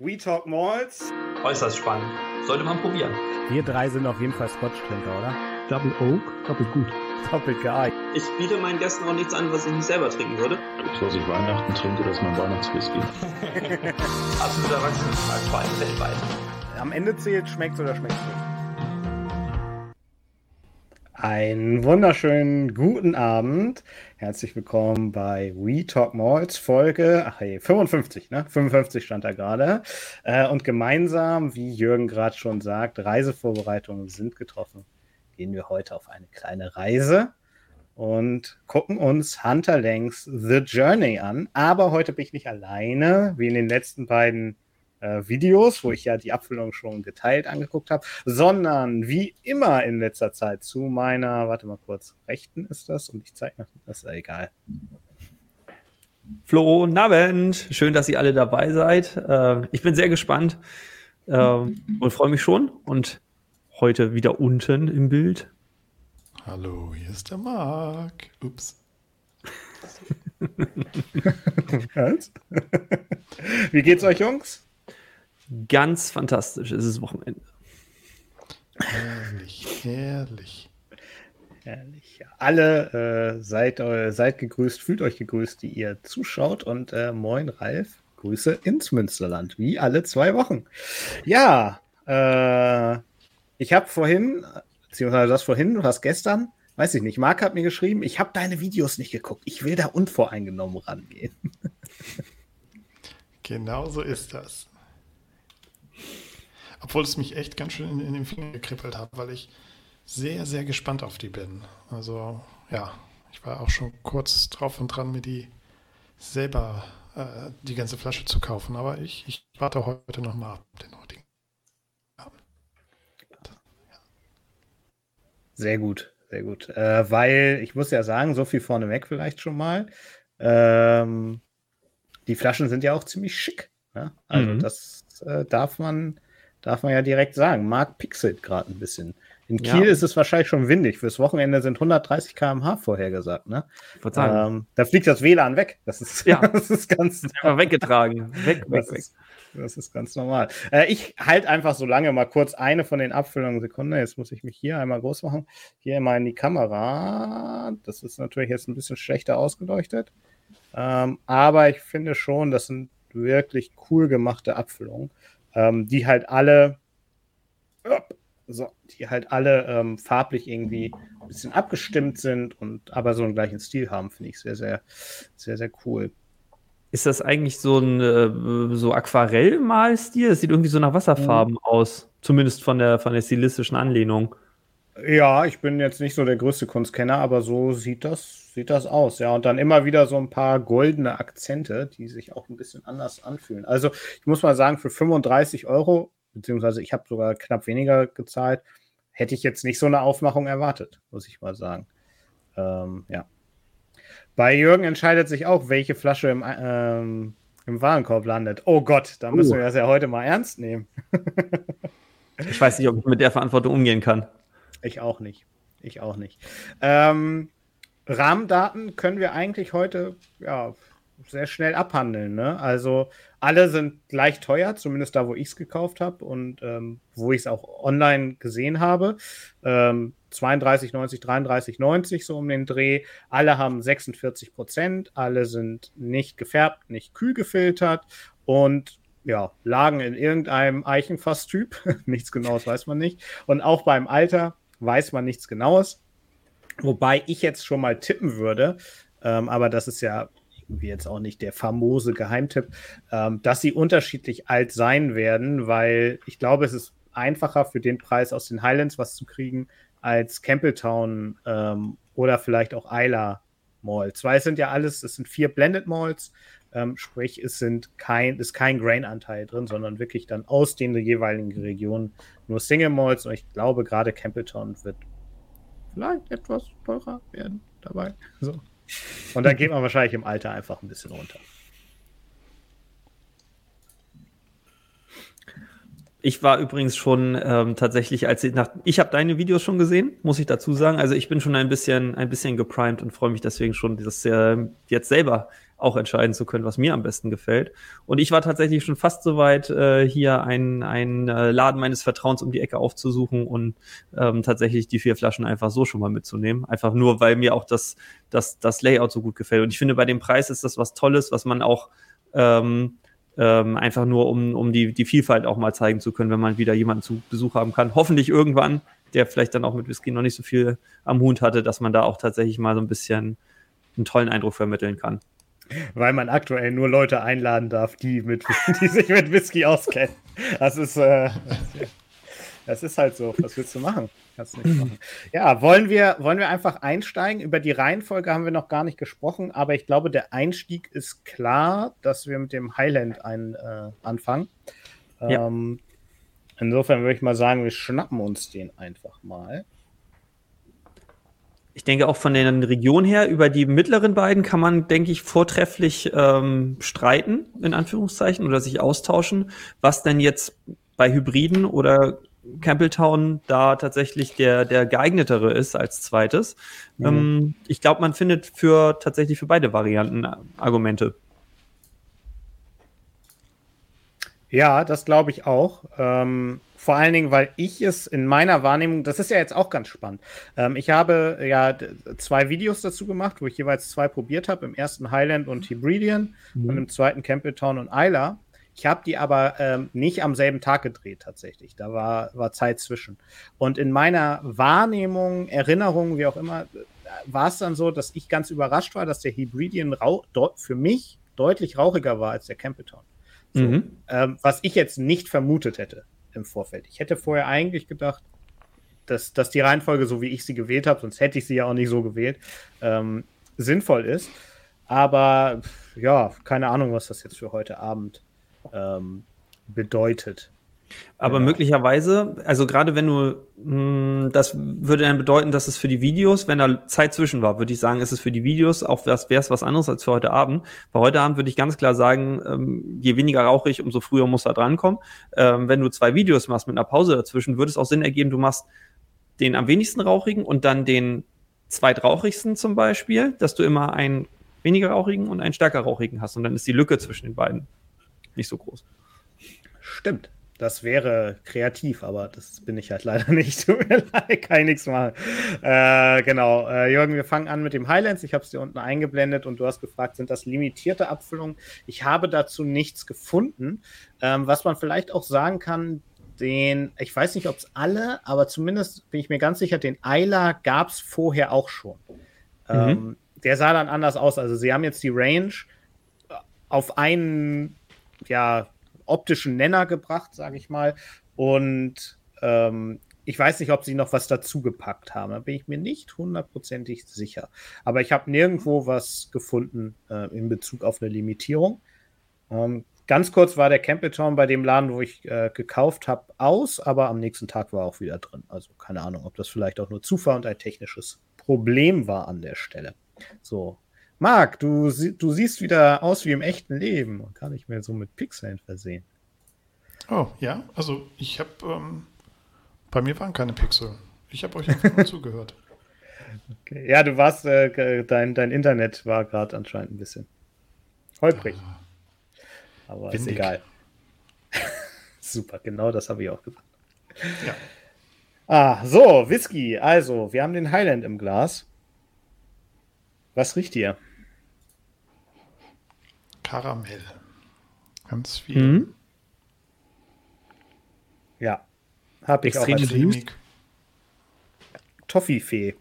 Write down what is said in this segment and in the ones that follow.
We Talk Malls. Äußerst spannend. Sollte man probieren. Wir drei sind auf jeden Fall Scotch-Trinker, oder? Double Oak, doppelt gut. Doppelt geil. Ich biete meinen Gästen auch nichts an, was ich nicht selber trinken würde. Das, was ich Weihnachten trinke, das ist mein Weihnachtswhisky. Absoluter Erwachsenenschlag, vor allem weltweit. Am Ende zählt, schmeckt oder schmeckt nicht. Einen wunderschönen guten Abend. Herzlich willkommen bei We Talk Malls Folge ach hey, 55, ne? 55 stand da gerade. Äh, und gemeinsam, wie Jürgen gerade schon sagt, Reisevorbereitungen sind getroffen. Gehen wir heute auf eine kleine Reise und gucken uns Hunter Langs The Journey an. Aber heute bin ich nicht alleine, wie in den letzten beiden äh, Videos, wo ich ja die Abfüllung schon geteilt angeguckt habe, sondern wie immer in letzter Zeit zu meiner, warte mal kurz, rechten ist das und ich zeige noch, das ist ja egal. Flo, Abend. Schön, dass ihr alle dabei seid. Äh, ich bin sehr gespannt äh, und freue mich schon. Und heute wieder unten im Bild. Hallo, hier ist der Marc. Ups. Wie geht's euch, Jungs? Ganz fantastisch. Es ist Wochenende. Herrlich, herrlich. Herrlich. Alle äh, seid, äh, seid gegrüßt, fühlt euch gegrüßt, die ihr zuschaut. Und äh, moin, Ralf. Grüße ins Münsterland, wie alle zwei Wochen. Ja, äh, ich habe vorhin, beziehungsweise das vorhin, du hast gestern, weiß ich nicht, Marc hat mir geschrieben, ich habe deine Videos nicht geguckt. Ich will da unvoreingenommen rangehen. genau so ist das. Obwohl es mich echt ganz schön in, in den Finger gekribbelt hat, weil ich sehr, sehr gespannt auf die bin. Also ja, ich war auch schon kurz drauf und dran, mir die selber äh, die ganze Flasche zu kaufen. Aber ich, ich warte heute nochmal ab, den heutigen. Ja. Sehr gut, sehr gut. Äh, weil ich muss ja sagen, so viel vorneweg vielleicht schon mal. Ähm, die Flaschen sind ja auch ziemlich schick. Ne? Also mhm. das äh, darf man darf man ja direkt sagen. Marc pixelt gerade ein bisschen. In Kiel ja. ist es wahrscheinlich schon windig. Fürs Wochenende sind 130 km/h vorhergesagt. Ne? Ähm, da fliegt das WLAN weg. Das ist, ja. das ist ganz einfach weggetragen. Weg, weg, das weg. Ist, das ist ganz normal. Äh, ich halte einfach so lange mal kurz eine von den Abfüllungen. Sekunde, jetzt muss ich mich hier einmal groß machen. Hier mal in die Kamera. Das ist natürlich jetzt ein bisschen schlechter ausgeleuchtet. Ähm, aber ich finde schon, das sind wirklich cool gemachte Abfüllungen ähm, die halt alle, so, die halt alle ähm, farblich irgendwie ein bisschen abgestimmt sind und aber so einen gleichen Stil haben, finde ich sehr, sehr, sehr, sehr cool. Ist das eigentlich so ein äh, so Aquarellmalstil? Das sieht irgendwie so nach Wasserfarben mhm. aus, zumindest von der, von der stilistischen Anlehnung. Ja, ich bin jetzt nicht so der größte Kunstkenner, aber so sieht das, sieht das aus. Ja, und dann immer wieder so ein paar goldene Akzente, die sich auch ein bisschen anders anfühlen. Also, ich muss mal sagen, für 35 Euro, beziehungsweise ich habe sogar knapp weniger gezahlt, hätte ich jetzt nicht so eine Aufmachung erwartet, muss ich mal sagen. Ähm, ja. Bei Jürgen entscheidet sich auch, welche Flasche im, ähm, im Warenkorb landet. Oh Gott, da müssen uh. wir das ja heute mal ernst nehmen. ich weiß nicht, ob ich mit der Verantwortung umgehen kann. Ich auch nicht. Ich auch nicht. Ähm, Rahmendaten können wir eigentlich heute ja, sehr schnell abhandeln. Ne? Also alle sind gleich teuer, zumindest da, wo ich es gekauft habe und ähm, wo ich es auch online gesehen habe. Ähm, 32,90, 33,90 so um den Dreh. Alle haben 46 Prozent, alle sind nicht gefärbt, nicht kühl gefiltert und ja, lagen in irgendeinem Eichenfass-Typ. Nichts Genaues weiß man nicht. Und auch beim Alter weiß man nichts Genaues. Wobei ich jetzt schon mal tippen würde, ähm, aber das ist ja irgendwie jetzt auch nicht der famose Geheimtipp, ähm, dass sie unterschiedlich alt sein werden, weil ich glaube, es ist einfacher für den Preis aus den Highlands was zu kriegen als Campbelltown ähm, oder vielleicht auch Isla Malls. Weil es sind ja alles, es sind vier Blended Malls, ähm, sprich, es sind kein, ist kein Grain-Anteil drin, sondern wirklich dann aus den jeweiligen Regionen nur Single Malls. Und ich glaube, gerade Campbelltown wird vielleicht etwas teurer werden dabei. So. Und dann geht man wahrscheinlich im Alter einfach ein bisschen runter. Ich war übrigens schon ähm, tatsächlich, als ich nach, ich habe deine Videos schon gesehen, muss ich dazu sagen. Also ich bin schon ein bisschen, ein bisschen geprimed und freue mich deswegen schon, das äh, jetzt selber auch entscheiden zu können, was mir am besten gefällt. Und ich war tatsächlich schon fast so weit, äh, hier einen, einen äh, Laden meines Vertrauens um die Ecke aufzusuchen und ähm, tatsächlich die vier Flaschen einfach so schon mal mitzunehmen. Einfach nur, weil mir auch das, das, das Layout so gut gefällt. Und ich finde, bei dem Preis ist das was Tolles, was man auch ähm, ähm, einfach nur, um, um die, die Vielfalt auch mal zeigen zu können, wenn man wieder jemanden zu Besuch haben kann. Hoffentlich irgendwann, der vielleicht dann auch mit Whisky noch nicht so viel am Hut hatte, dass man da auch tatsächlich mal so ein bisschen einen tollen Eindruck vermitteln kann. Weil man aktuell nur Leute einladen darf, die, mit, die sich mit Whisky auskennen. Das ist, äh, das ist halt so. Was willst du machen? Kannst nichts machen. Ja, wollen wir, wollen wir einfach einsteigen? Über die Reihenfolge haben wir noch gar nicht gesprochen, aber ich glaube, der Einstieg ist klar, dass wir mit dem Highland ein, äh, anfangen. Ja. Ähm, insofern würde ich mal sagen, wir schnappen uns den einfach mal. Ich denke auch von der Region her, über die mittleren beiden kann man, denke ich, vortrefflich ähm, streiten, in Anführungszeichen, oder sich austauschen, was denn jetzt bei Hybriden oder Campbelltown da tatsächlich der, der geeignetere ist als zweites. Mhm. Ähm, ich glaube, man findet für tatsächlich für beide Varianten Argumente. Ja, das glaube ich auch. Ähm, vor allen Dingen, weil ich es in meiner Wahrnehmung, das ist ja jetzt auch ganz spannend. Ähm, ich habe ja zwei Videos dazu gemacht, wo ich jeweils zwei probiert habe. Im ersten Highland und Hebridean mhm. und im zweiten Campbelltown und Isla. Ich habe die aber ähm, nicht am selben Tag gedreht tatsächlich. Da war, war Zeit zwischen. Und in meiner Wahrnehmung, Erinnerung, wie auch immer, war es dann so, dass ich ganz überrascht war, dass der Hebridean für mich deutlich rauchiger war als der Campbelltown. So, mhm. ähm, was ich jetzt nicht vermutet hätte im Vorfeld. Ich hätte vorher eigentlich gedacht, dass, dass die Reihenfolge, so wie ich sie gewählt habe, sonst hätte ich sie ja auch nicht so gewählt, ähm, sinnvoll ist. Aber ja, keine Ahnung, was das jetzt für heute Abend ähm, bedeutet. Aber genau. möglicherweise, also gerade wenn du, mh, hm, das würde dann bedeuten, dass es für die Videos, wenn da Zeit zwischen war, würde ich sagen, ist es für die Videos auch wäre es was anderes als für heute Abend. Bei heute Abend würde ich ganz klar sagen, ähm, je weniger rauchig, umso früher muss er drankommen. Ähm, wenn du zwei Videos machst mit einer Pause dazwischen, würde es auch Sinn ergeben, du machst den am wenigsten rauchigen und dann den zweitrauchigsten zum Beispiel, dass du immer einen weniger rauchigen und einen stärker rauchigen hast und dann ist die Lücke zwischen den beiden nicht so groß. Stimmt. Das wäre kreativ, aber das bin ich halt leider nicht. Tut mir leid, kann ich nichts machen. Äh, genau, äh, Jürgen, wir fangen an mit dem Highlands. Ich habe es dir unten eingeblendet und du hast gefragt, sind das limitierte Abfüllungen? Ich habe dazu nichts gefunden. Ähm, was man vielleicht auch sagen kann, den, ich weiß nicht, ob es alle, aber zumindest bin ich mir ganz sicher, den Eiler gab es vorher auch schon. Mhm. Ähm, der sah dann anders aus. Also sie haben jetzt die Range auf einen ja, optischen Nenner gebracht, sage ich mal. Und ähm, ich weiß nicht, ob sie noch was dazu gepackt haben. Da bin ich mir nicht hundertprozentig sicher. Aber ich habe nirgendwo was gefunden äh, in Bezug auf eine Limitierung. Ähm, ganz kurz war der Campbelltown bei dem Laden, wo ich äh, gekauft habe, aus, aber am nächsten Tag war auch wieder drin. Also keine Ahnung, ob das vielleicht auch nur Zufall und ein technisches Problem war an der Stelle. So, Marc, du, du siehst wieder aus wie im echten Leben und kann nicht mehr so mit Pixeln versehen. Oh, ja, also ich habe, ähm, bei mir waren keine Pixel. Ich habe euch einfach nur zugehört. Okay. Ja, du warst, äh, dein, dein Internet war gerade anscheinend ein bisschen holprig. Ah, Aber Windig. ist egal. Super, genau das habe ich auch gesagt. Ja. Ah, so, Whisky. Also, wir haben den Highland im Glas. Was riecht ihr? Karamell. Ganz viel. Mhm. Ja. Hab ich Extrem auch als Toffifee.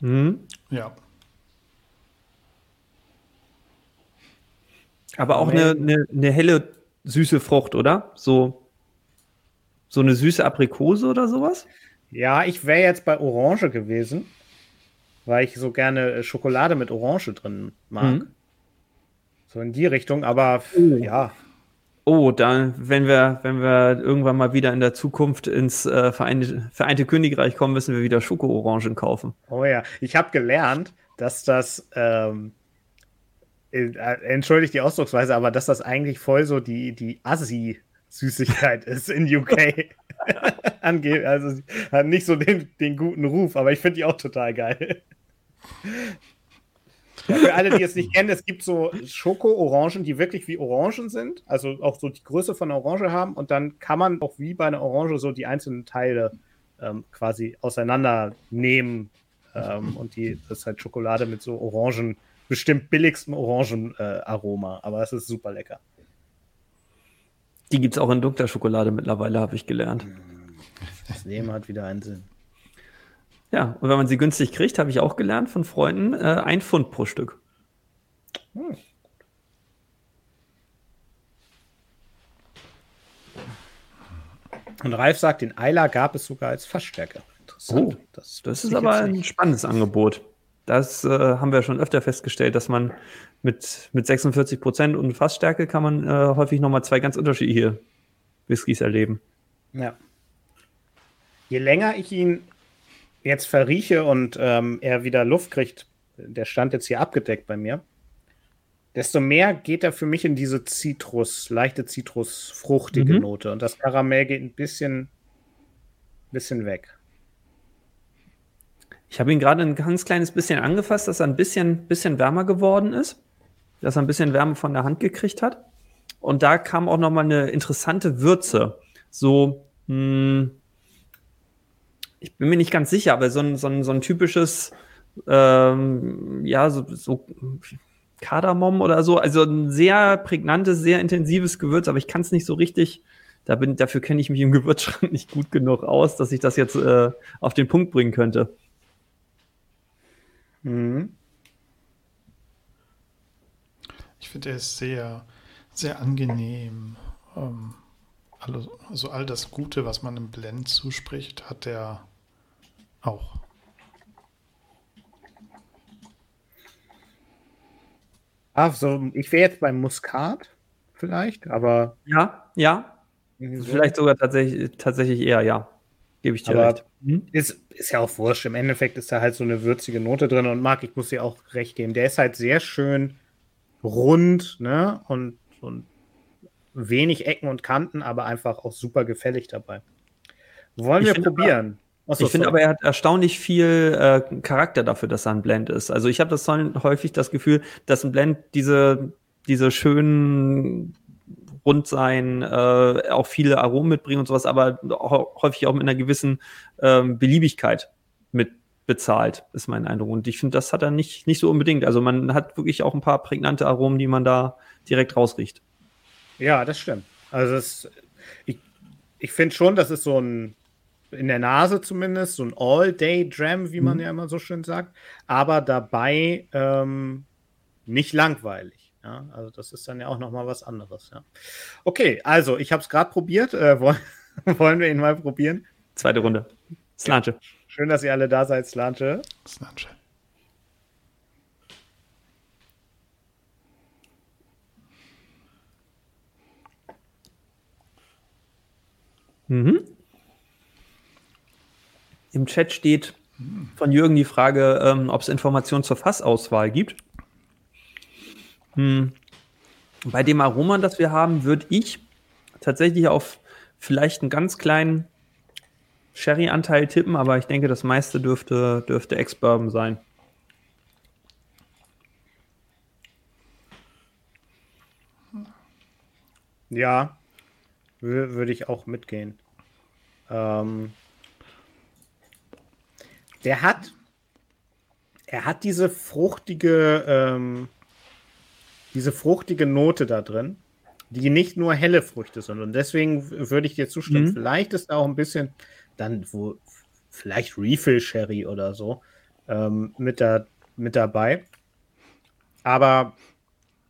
Mhm. Ja. Aber auch eine, eine, eine, helle, süße Frucht, oder? So, so eine süße Aprikose oder sowas? Ja, ich wäre jetzt bei Orange gewesen weil ich so gerne äh, Schokolade mit Orange drin mag. Mhm. So in die Richtung, aber oh. ja. Oh, dann, wenn wir, wenn wir irgendwann mal wieder in der Zukunft ins äh, Vereinte, Vereinte Königreich kommen, müssen wir wieder Schoko-Orangen kaufen. Oh ja, ich habe gelernt, dass das, ähm, äh, entschuldigt die Ausdrucksweise, aber dass das eigentlich voll so die, die Assi- Süßigkeit ist in UK. Ange also hat nicht so den, den guten Ruf, aber ich finde die auch total geil. Ja, für alle, die es nicht kennen, es gibt so Schoko-Orangen, die wirklich wie Orangen sind, also auch so die Größe von einer Orange haben und dann kann man auch wie bei einer Orange so die einzelnen Teile ähm, quasi auseinandernehmen ähm, und die, das ist halt Schokolade mit so Orangen, bestimmt billigstem Orangenaroma, äh, aber es ist super lecker. Die gibt es auch in dunkler Schokolade mittlerweile, habe ich gelernt. Das Leben hat wieder einen Sinn. Ja, und wenn man sie günstig kriegt, habe ich auch gelernt von Freunden, äh, ein Pfund pro Stück. Hm. Und Ralf sagt, den Eiler gab es sogar als Fassstärke. Interessant. Oh, das, das ist aber ein spannendes Angebot. Das äh, haben wir schon öfter festgestellt, dass man mit, mit 46 Prozent und Fassstärke kann man äh, häufig nochmal zwei ganz unterschiedliche Whiskys erleben. Ja. Je länger ich ihn jetzt verrieche und ähm, er wieder Luft kriegt, der stand jetzt hier abgedeckt bei mir, desto mehr geht er für mich in diese Zitrus, leichte Zitrusfruchtige mhm. Note. Und das Karamell geht ein bisschen, bisschen weg. Ich habe ihn gerade ein ganz kleines bisschen angefasst, dass er ein bisschen, bisschen wärmer geworden ist, dass er ein bisschen Wärme von der Hand gekriegt hat. Und da kam auch noch mal eine interessante Würze. So, mh, hm, ich bin mir nicht ganz sicher, aber so ein, so ein, so ein typisches, ähm, ja, so, so Kardamom oder so. Also ein sehr prägnantes, sehr intensives Gewürz, aber ich kann es nicht so richtig. Da bin, dafür kenne ich mich im Gewürzschrank nicht gut genug aus, dass ich das jetzt äh, auf den Punkt bringen könnte. Mhm. Ich finde, er ist sehr, sehr angenehm. Ähm, also all das Gute, was man im Blend zuspricht, hat er auch. Ach so, ich wäre jetzt beim Muskat vielleicht, aber. Ja, ja. So. Vielleicht sogar tatsächlich, tatsächlich eher, ja. Gebe ich dir aber recht. Hm? Ist, ist ja auch wurscht. Im Endeffekt ist da halt so eine würzige Note drin und Marc, ich muss dir auch recht geben. Der ist halt sehr schön rund, ne? Und, und wenig Ecken und Kanten, aber einfach auch super gefällig dabei. Wollen ich wir probieren? Achso, ich finde aber, er hat erstaunlich viel äh, Charakter dafür, dass er ein Blend ist. Also ich habe das häufig das Gefühl, dass ein Blend diese, diese schönen rund sein, äh, auch viele Aromen mitbringen und sowas, aber häufig auch mit einer gewissen ähm, Beliebigkeit mit bezahlt, ist mein Eindruck. Und ich finde, das hat er nicht, nicht so unbedingt. Also man hat wirklich auch ein paar prägnante Aromen, die man da direkt rausriecht. Ja, das stimmt. Also es, ich, ich finde schon, das ist so ein in der Nase zumindest, so ein All-Day-Dram, wie man mhm. ja immer so schön sagt, aber dabei ähm, nicht langweilig. Ja? Also das ist dann ja auch nochmal was anderes. Ja? Okay, also ich habe es gerade probiert. Äh, wollen, wollen wir ihn mal probieren? Zweite Runde. Slanche. Schön, dass ihr alle da seid, Slanche. Slanche. Mhm. Im Chat steht von Jürgen die Frage, ähm, ob es Informationen zur Fassauswahl gibt. Hm. Bei dem Aroma, das wir haben, würde ich tatsächlich auf vielleicht einen ganz kleinen Sherry-Anteil tippen, aber ich denke, das meiste dürfte, dürfte Ex-Bourbon sein. Ja, würde ich auch mitgehen. Ähm, der hat, er hat diese fruchtige, ähm, diese fruchtige Note da drin, die nicht nur helle Früchte sind. Und deswegen würde ich dir zustimmen. Mhm. Vielleicht ist da auch ein bisschen dann wo vielleicht Refill Sherry oder so ähm, mit, da, mit dabei. Aber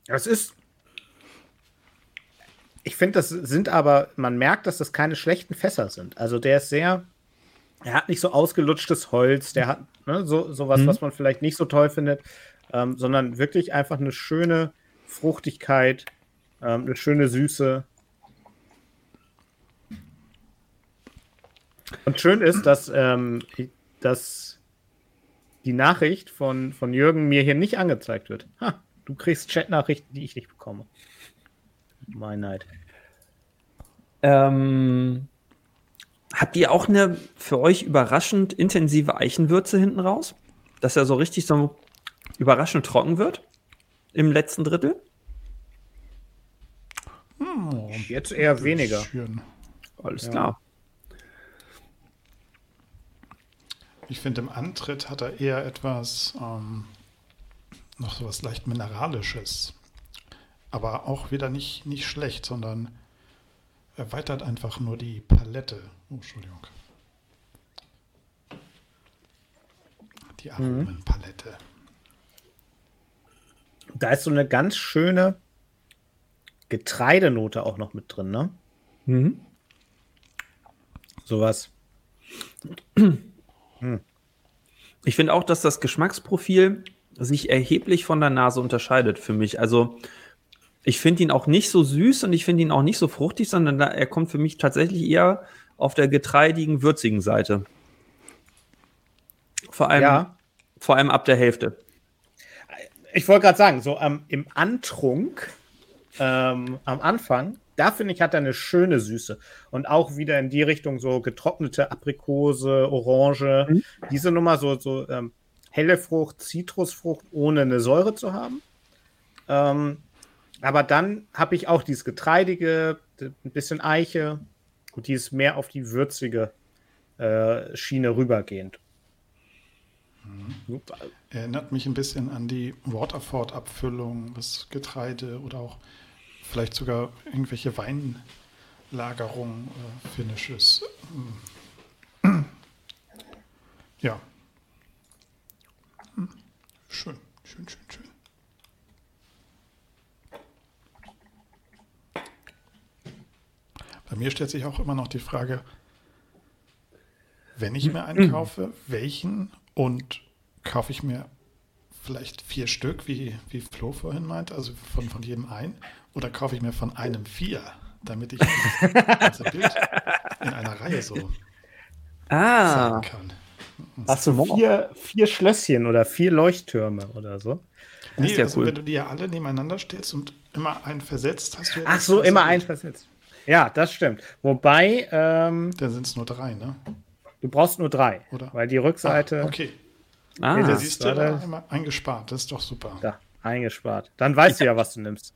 es ist. Ich finde, das sind aber, man merkt, dass das keine schlechten Fässer sind. Also der ist sehr er hat nicht so ausgelutschtes Holz, der hat ne, so sowas, mhm. was man vielleicht nicht so toll findet, ähm, sondern wirklich einfach eine schöne Fruchtigkeit, ähm, eine schöne Süße. Und schön ist, dass, ähm, dass die Nachricht von, von Jürgen mir hier nicht angezeigt wird. Ha, du kriegst Chat-Nachrichten, die ich nicht bekomme. Mein Neid. Ähm, habt ihr auch eine für euch überraschend intensive Eichenwürze hinten raus? Dass er so richtig so überraschend trocken wird im letzten Drittel? Hm, Jetzt eher weniger. Schön. Alles Ja. klar. Ich finde, im Antritt hat er eher etwas, ähm, noch so was leicht Mineralisches. Aber auch wieder nicht, nicht schlecht, sondern erweitert einfach nur die Palette. Oh, Entschuldigung. Die Aromenpalette. Da ist so eine ganz schöne Getreidenote auch noch mit drin, ne? Mhm. Sowas. Ich finde auch, dass das Geschmacksprofil sich erheblich von der Nase unterscheidet für mich. Also ich finde ihn auch nicht so süß und ich finde ihn auch nicht so fruchtig, sondern er kommt für mich tatsächlich eher auf der getreidigen, würzigen Seite. Vor allem, Ja. vor allem ab der Hälfte. Ich wollte gerade sagen, so am im Antrunk, ähm, am Anfang, da finde ich, hat er eine schöne Süße. Und auch wieder in die Richtung so getrocknete Aprikose, Orange. Mhm. Diese Nummer, so, so ähm, helle Frucht, Zitrusfrucht, ohne eine Säure zu haben. Ähm, aber dann habe ich auch dieses Getreidige, ein bisschen Eiche und dieses mehr auf die würzige äh, Schiene rübergehend. Super. Erinnert mich ein bisschen an die Waterford-Abfüllung, das Getreide oder auch vielleicht sogar irgendwelche Weinlagerungen, äh, Finishes. Ja. Schön, schön, schön, schön. Bei mir stellt sich auch immer noch die Frage, wenn ich mir einen kaufe, welchen und kaufe ich mir vielleicht vier Stück, wie, wie Flo vorhin meint, also von, von jedem ein, oder kaufe ich mir von einem vier, damit ich das ganze Bild in einer Reihe so Ah, kann. Hast du vier, vier Schlösschen oder vier Leuchttürme oder so? Nee, ja also cool. wenn du die ja alle nebeneinander stellst und immer einen versetzt, hast du ja Ach so, immer Bild. ein versetzt. Ja, das stimmt. Wobei, ähm, Dann sind es nur drei, ne? du brauchst nur drei, Oder? weil die Rückseite Ah, okay, ah. Nee, da das- siehst du da einmal eingespart, das ist doch super. da eingespart. Dann weißt du ja, was du nimmst.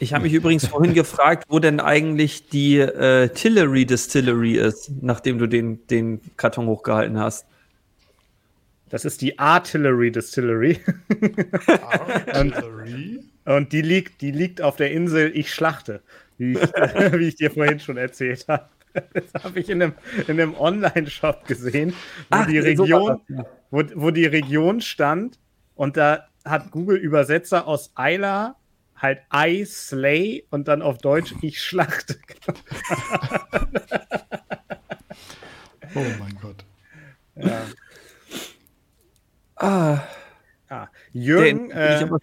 Ich habe mich übrigens vorhin gefragt, wo denn eigentlich die äh, Tillery Distillery ist, nachdem du den, den Karton hochgehalten hast. Das ist die Artillery Distillery Artillery. und die liegt, die liegt auf der Insel Ich schlachte, wie ich, wie ich dir vorhin schon erzählt habe. Das habe ich in einem, in einem Online-Shop gesehen, wo Ach, die Region, wo, wo die Region stand und da hat Google Übersetzer aus Eila halt I slay und dann auf Deutsch ich schlachte. Oh mein Gott. Ja. Ah, Ah, den Jürgen, ich äh, aber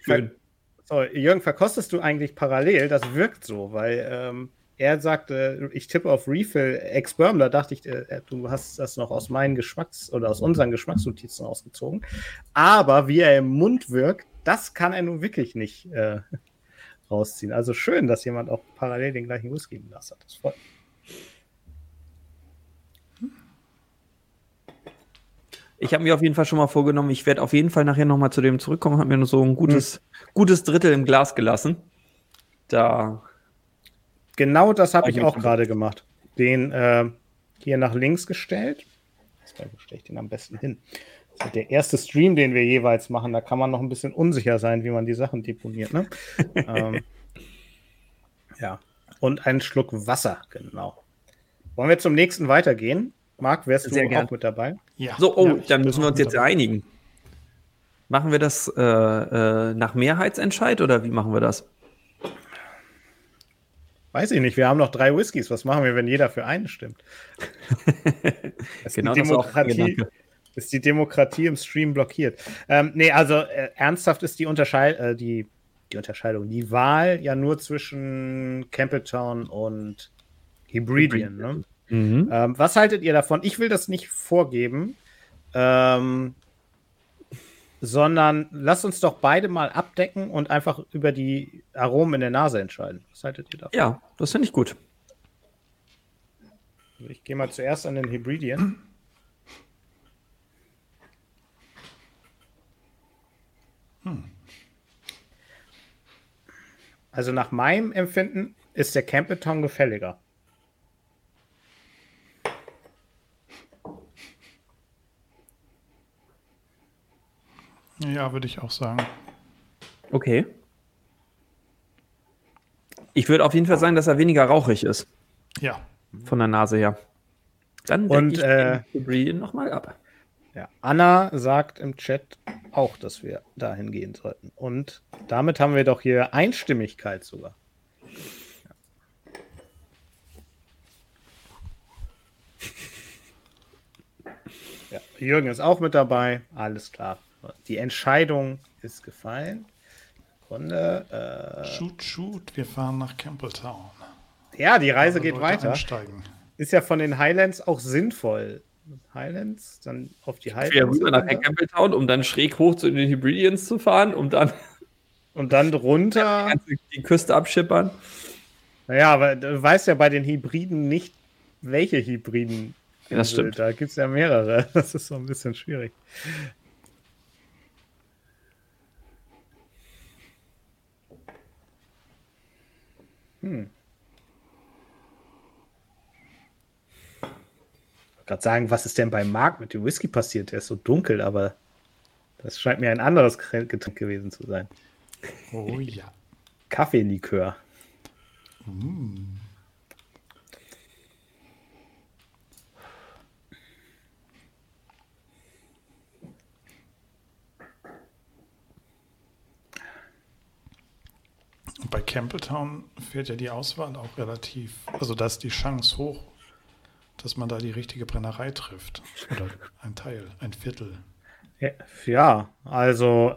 so, Jürgen, verkostest du eigentlich parallel? Das wirkt so, weil ähm, er sagte, ich tippe auf Refill Experm. Da dachte ich, äh, du hast das noch aus meinen Geschmacks- oder aus unseren Geschmacksnotizen ausgezogen. Aber wie er im Mund wirkt, das kann er nun wirklich nicht äh, rausziehen. Also schön, dass jemand auch parallel den gleichen Whisky Glas hat. Das freut mich. Ich habe mir auf jeden Fall schon mal vorgenommen, ich werde auf jeden Fall nachher noch mal zu dem zurückkommen. Habe mir nur so ein gutes, gutes Drittel im Glas gelassen. Da. Genau das habe ich auch gerade gemacht. Den äh, hier nach links gestellt. Wo stelle ich den am besten hin? Das ist der erste Stream, den wir jeweils machen. Da kann man noch ein bisschen unsicher sein, wie man die Sachen deponiert. Ne? ähm, ja. Und einen Schluck Wasser, genau. Wollen wir zum nächsten weitergehen? Marc, wärst Sehr du gern. auch mit dabei? Ja. So, oh, Ja, dann müssen wir uns jetzt dabei. einigen. Machen wir das äh, äh, nach Mehrheitsentscheid oder wie machen wir das? Weiß ich nicht. Wir haben noch drei Whiskys. Was machen wir, wenn jeder für einen stimmt? Das ist Genau, die das Demokratie, Gedanke. ist die Demokratie im Stream blockiert. Ähm, nee, also äh, ernsthaft ist die, Unterscheid äh, die, die Unterscheidung, die Wahl ja nur zwischen Campbelltown und Hebridean. Ne? Mhm. Ähm, was haltet ihr davon? Ich will das nicht vorgeben, ähm, sondern lasst uns doch beide mal abdecken und einfach über die Aromen in der Nase entscheiden. Was haltet ihr davon? Ja, das finde ich gut. Ich gehe mal zuerst an den Hybridien. Also nach meinem Empfinden ist der Campbelltown gefälliger. Ja, würde ich auch sagen. Okay. Ich würde auf jeden Fall sagen, dass er weniger rauchig ist. Ja. Von der Nase her. Dann Und, decke ich äh, den Hybridien nochmal ab. Ja. Anna sagt im Chat auch, dass wir dahin gehen sollten. Und damit haben wir doch hier Einstimmigkeit sogar. Ja, Jürgen ist auch mit dabei. Alles klar. Die Entscheidung ist gefallen. Sekunde. Shoot, shoot, wir fahren nach Campbelltown. Äh, ja, die Reise geht Leute weiter. Einsteigen. Ist ja von den Highlands auch sinnvoll. Highlands, dann auf die Highlands. rüber nach Campbelltown, um dann schräg hoch zu den Hybridians zu fahren, um dann Und dann runter. die Küste abschippern. Naja, aber du weißt ja bei den Hybriden nicht, welche Hybriden. Ja, das stimmt. Da gibt es ja mehrere. Das ist so ein bisschen schwierig. Hm. Ich wollte gerade sagen, was ist denn bei Marc mit dem Whisky passiert? Der ist so dunkel, aber das scheint mir ein anderes Getränk gewesen zu sein. Oh ja. Kaffeelikör. Und bei Campbelltown fährt ja die Auswahl auch relativ, also da ist die Chance hoch, dass man da die richtige Brennerei trifft. Oder ein Teil, ein Viertel. Ja, also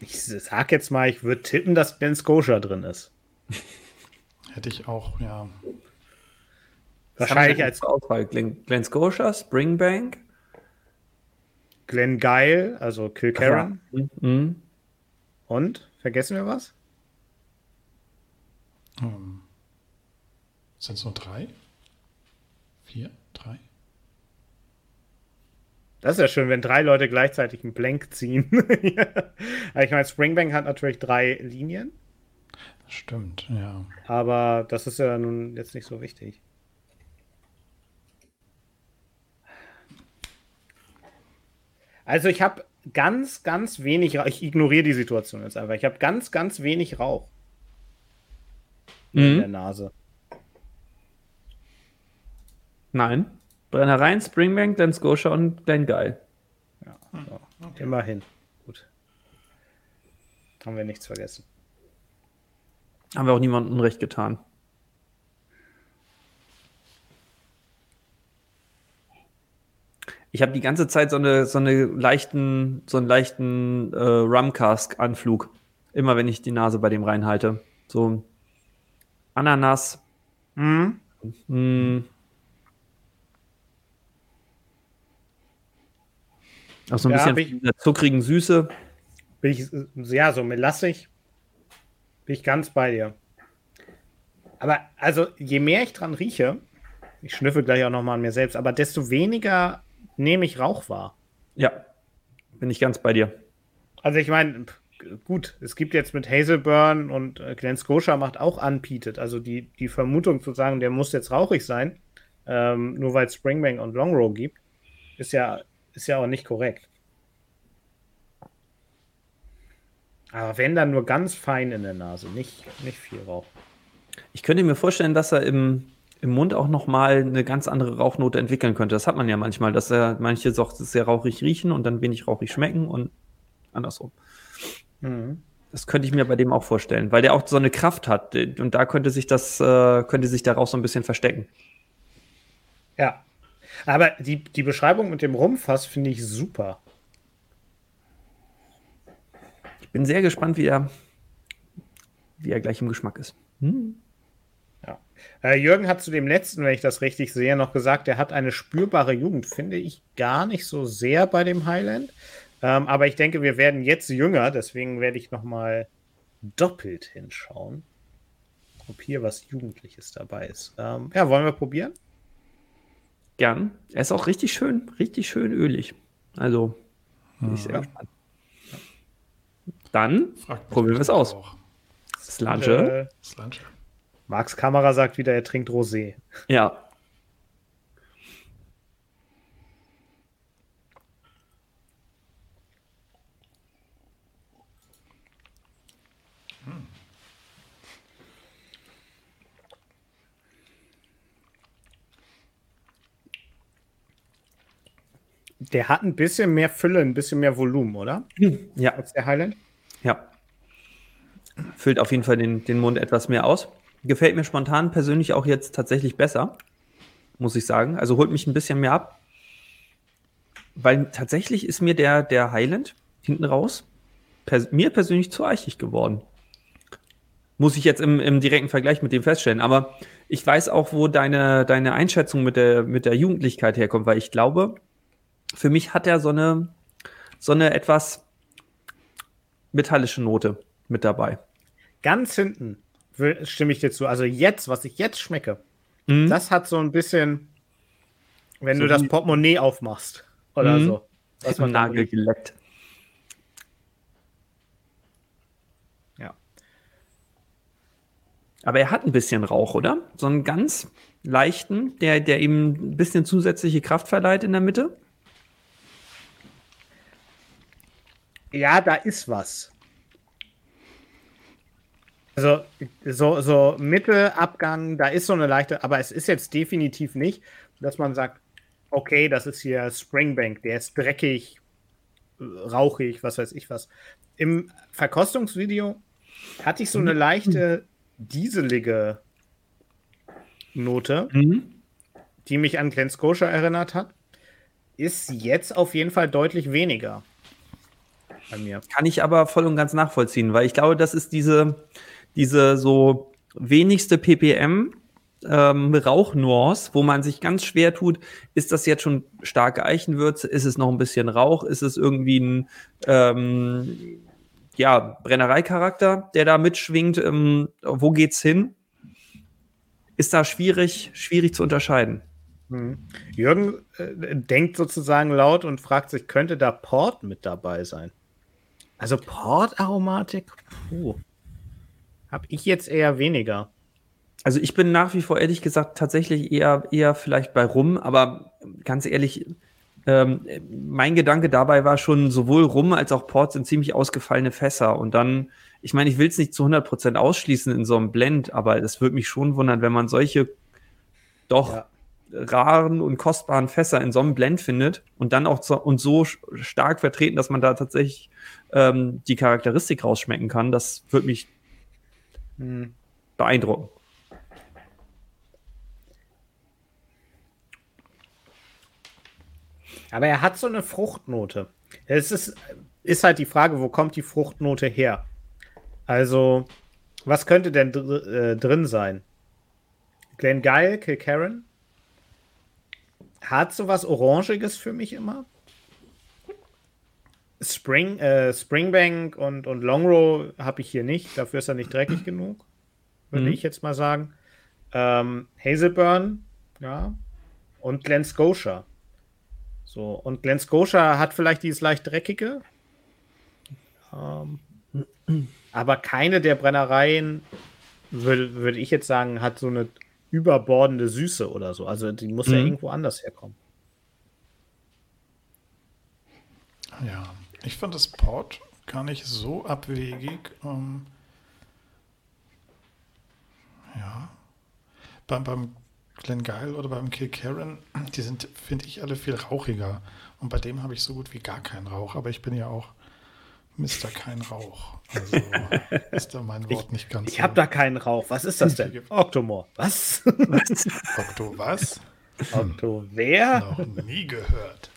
ich sag jetzt mal, ich würde tippen, dass Ben Scotia drin ist. Hätte ich auch, ja. Wahrscheinlich als Auswahl. Glen, Glen Scotia, Springbank. Glenn Geil, also Kilkerran. Mhm. Und vergessen wir was? Ähm, Sind es nur drei? Vier? Drei? Das ist ja schön, wenn drei Leute gleichzeitig einen Blank ziehen. Ich meine, Springbank hat natürlich drei Linien, Das stimmt, ja. aber das ist ja nun jetzt nicht so wichtig. Also ich habe ganz, ganz wenig Rauch. Ich ignoriere die Situation jetzt einfach. Ich habe ganz, ganz wenig Rauch in der Mhm. Nase. Nein. Brennereien, Springbank, Glen Scotia und Glen Geil. Ja, so. Immerhin. Gut. Haben wir nichts vergessen. Haben wir auch niemandem Unrecht getan. Ich habe die ganze Zeit so eine, so eine leichten, so einen leichten äh, Rumcask-Anflug. Immer wenn ich die Nase bei dem reinhalte. So Ananas. Mhm. Mh. Auch so ein Ja, bisschen ich- zuckrigen Süße. Bin ich, ja, so melassig. Bin ich ganz bei dir. Aber also, je mehr ich dran rieche, ich schnüffel gleich auch nochmal an mir selbst, aber desto weniger nehme ich Rauch wahr. Ja, bin ich ganz bei dir. Also ich meine, gut, es gibt jetzt mit Hazelburn und äh, Glen Scotia macht auch unpeated. Also die, die Vermutung zu sagen, der muss jetzt rauchig sein, ähm, nur weil es Springbank und Longrow gibt, ist ja, ist ja auch nicht korrekt. Aber wenn dann nur ganz fein in der Nase, nicht, nicht viel Rauch. Ich könnte mir vorstellen, dass er im, im Mund auch noch mal eine ganz andere Rauchnote entwickeln könnte. Das hat man ja manchmal, dass er manche doch sehr rauchig riechen und dann wenig rauchig schmecken und andersrum. Mhm. Das könnte ich mir bei dem auch vorstellen, weil der auch so eine Kraft hat und da könnte sich das äh, könnte sich der Rauch so ein bisschen verstecken. Ja. Aber die, die Beschreibung mit dem Rumfass finde ich super. Ich bin sehr gespannt, wie er wie er gleich im Geschmack ist. Hm. Äh, Jürgen hat zu dem letzten, wenn ich das richtig sehe, noch gesagt, er hat eine spürbare Jugend. Finde ich gar nicht so sehr bei dem Highland. Ähm, aber ich denke, wir werden jetzt jünger, deswegen werde ich noch mal doppelt hinschauen, ob hier was Jugendliches dabei ist. Ähm, ja, wollen wir probieren? Gern. Er ist auch richtig schön, richtig schön ölig. Also, bin ich sehr Ja. gespannt. Dann probieren wir es aus. Auch. Slange. Äh, Slange. Marks Kamera sagt wieder, er trinkt Rosé. Ja. Der hat ein bisschen mehr Fülle, ein bisschen mehr Volumen, oder? Ja, Als der Highland. ja. Füllt auf jeden Fall den, den Mund etwas mehr aus. Gefällt mir spontan persönlich auch jetzt tatsächlich besser, muss ich sagen. Also holt mich ein bisschen mehr ab. Weil tatsächlich ist mir der, der Highland hinten raus pers mir persönlich zu eichig geworden. Muss ich jetzt im, im direkten Vergleich mit dem feststellen. Aber ich weiß auch, wo deine, deine Einschätzung mit der, mit der Jugendlichkeit herkommt, weil ich glaube, für mich hat er so eine, so eine etwas metallische Note mit dabei. Ganz hinten stimme ich dir zu. Also jetzt, was ich jetzt schmecke, Mhm. das hat so ein bisschen, wenn So du das Portemonnaie aufmachst oder Mhm. so. Was man Nagel geleckt. Ja. Aber er hat ein bisschen Rauch, oder? So einen ganz leichten, der, der ihm ein bisschen zusätzliche Kraft verleiht in der Mitte. Ja, da ist was. Also, so, so Mitte, Abgang, da ist so eine leichte, aber es ist jetzt definitiv nicht, dass man sagt, okay, das ist hier Springbank, der ist dreckig, rauchig, was weiß ich was. Im Verkostungsvideo hatte ich so eine leichte dieselige Note, die mich an Glen Scotia erinnert hat. Ist jetzt auf jeden Fall deutlich weniger bei mir. Kann ich aber voll und ganz nachvollziehen, weil ich glaube, das ist diese, diese so wenigste ppm ähm, Rauchnuance, wo man sich ganz schwer tut, ist das jetzt schon starke Eichenwürze, ist es noch ein bisschen Rauch, ist es irgendwie ein ähm, ja, Brennereicharakter, der da mitschwingt, ähm, wo geht's hin? Ist da schwierig, schwierig zu unterscheiden. Mhm. Jürgen äh, denkt sozusagen laut und fragt sich, könnte da Port mit dabei sein? Also Port-Aromatik, puh, habe ich jetzt eher weniger. Also ich bin nach wie vor ehrlich gesagt tatsächlich eher, eher vielleicht bei Rum, aber ganz ehrlich, ähm, mein Gedanke dabei war schon, sowohl Rum als auch Port sind ziemlich ausgefallene Fässer. Und dann, ich meine, ich will es nicht zu 100% ausschließen in so einem Blend, aber es würde mich schon wundern, wenn man solche doch Ja. Raren und kostbaren Fässer in so einem Blend findet und dann auch so, und so stark vertreten, dass man da tatsächlich ähm, die Charakteristik rausschmecken kann. Das würde mich Hm. beeindrucken. Aber er hat so eine Fruchtnote. Es ist, ist halt die Frage, wo kommt die Fruchtnote her? Also, was könnte denn dr äh, drin sein? Glen Geil, Kilkerran? Hat sowas Orangiges für mich immer? Spring, äh, Springbank und, und Longrow habe ich hier nicht. Dafür ist er nicht dreckig genug, würde Mhm. ich jetzt mal sagen. Ähm, Hazelburn, ja. Und Glen Scotia. So, und Glen Scotia hat vielleicht dieses leicht dreckige. Ähm, aber keine der Brennereien, würde würde ich jetzt sagen, hat so eine überbordende Süße oder so. Also die muss ja Mhm. irgendwo anders herkommen. Ja, ich fand das Port gar nicht so abwegig. Ähm, ja, beim, beim Glengeil oder beim Kilkerran, die sind, finde ich, alle viel rauchiger. Und bei dem habe ich so gut wie gar keinen Rauch. Aber ich bin ja auch Mr. Kein Rauch. Also ist da mein Wort nicht ganz Ich habe da keinen Rauch. Was ist das denn? Octomore. Was? Okto, was? Octo, wer? Noch nie gehört.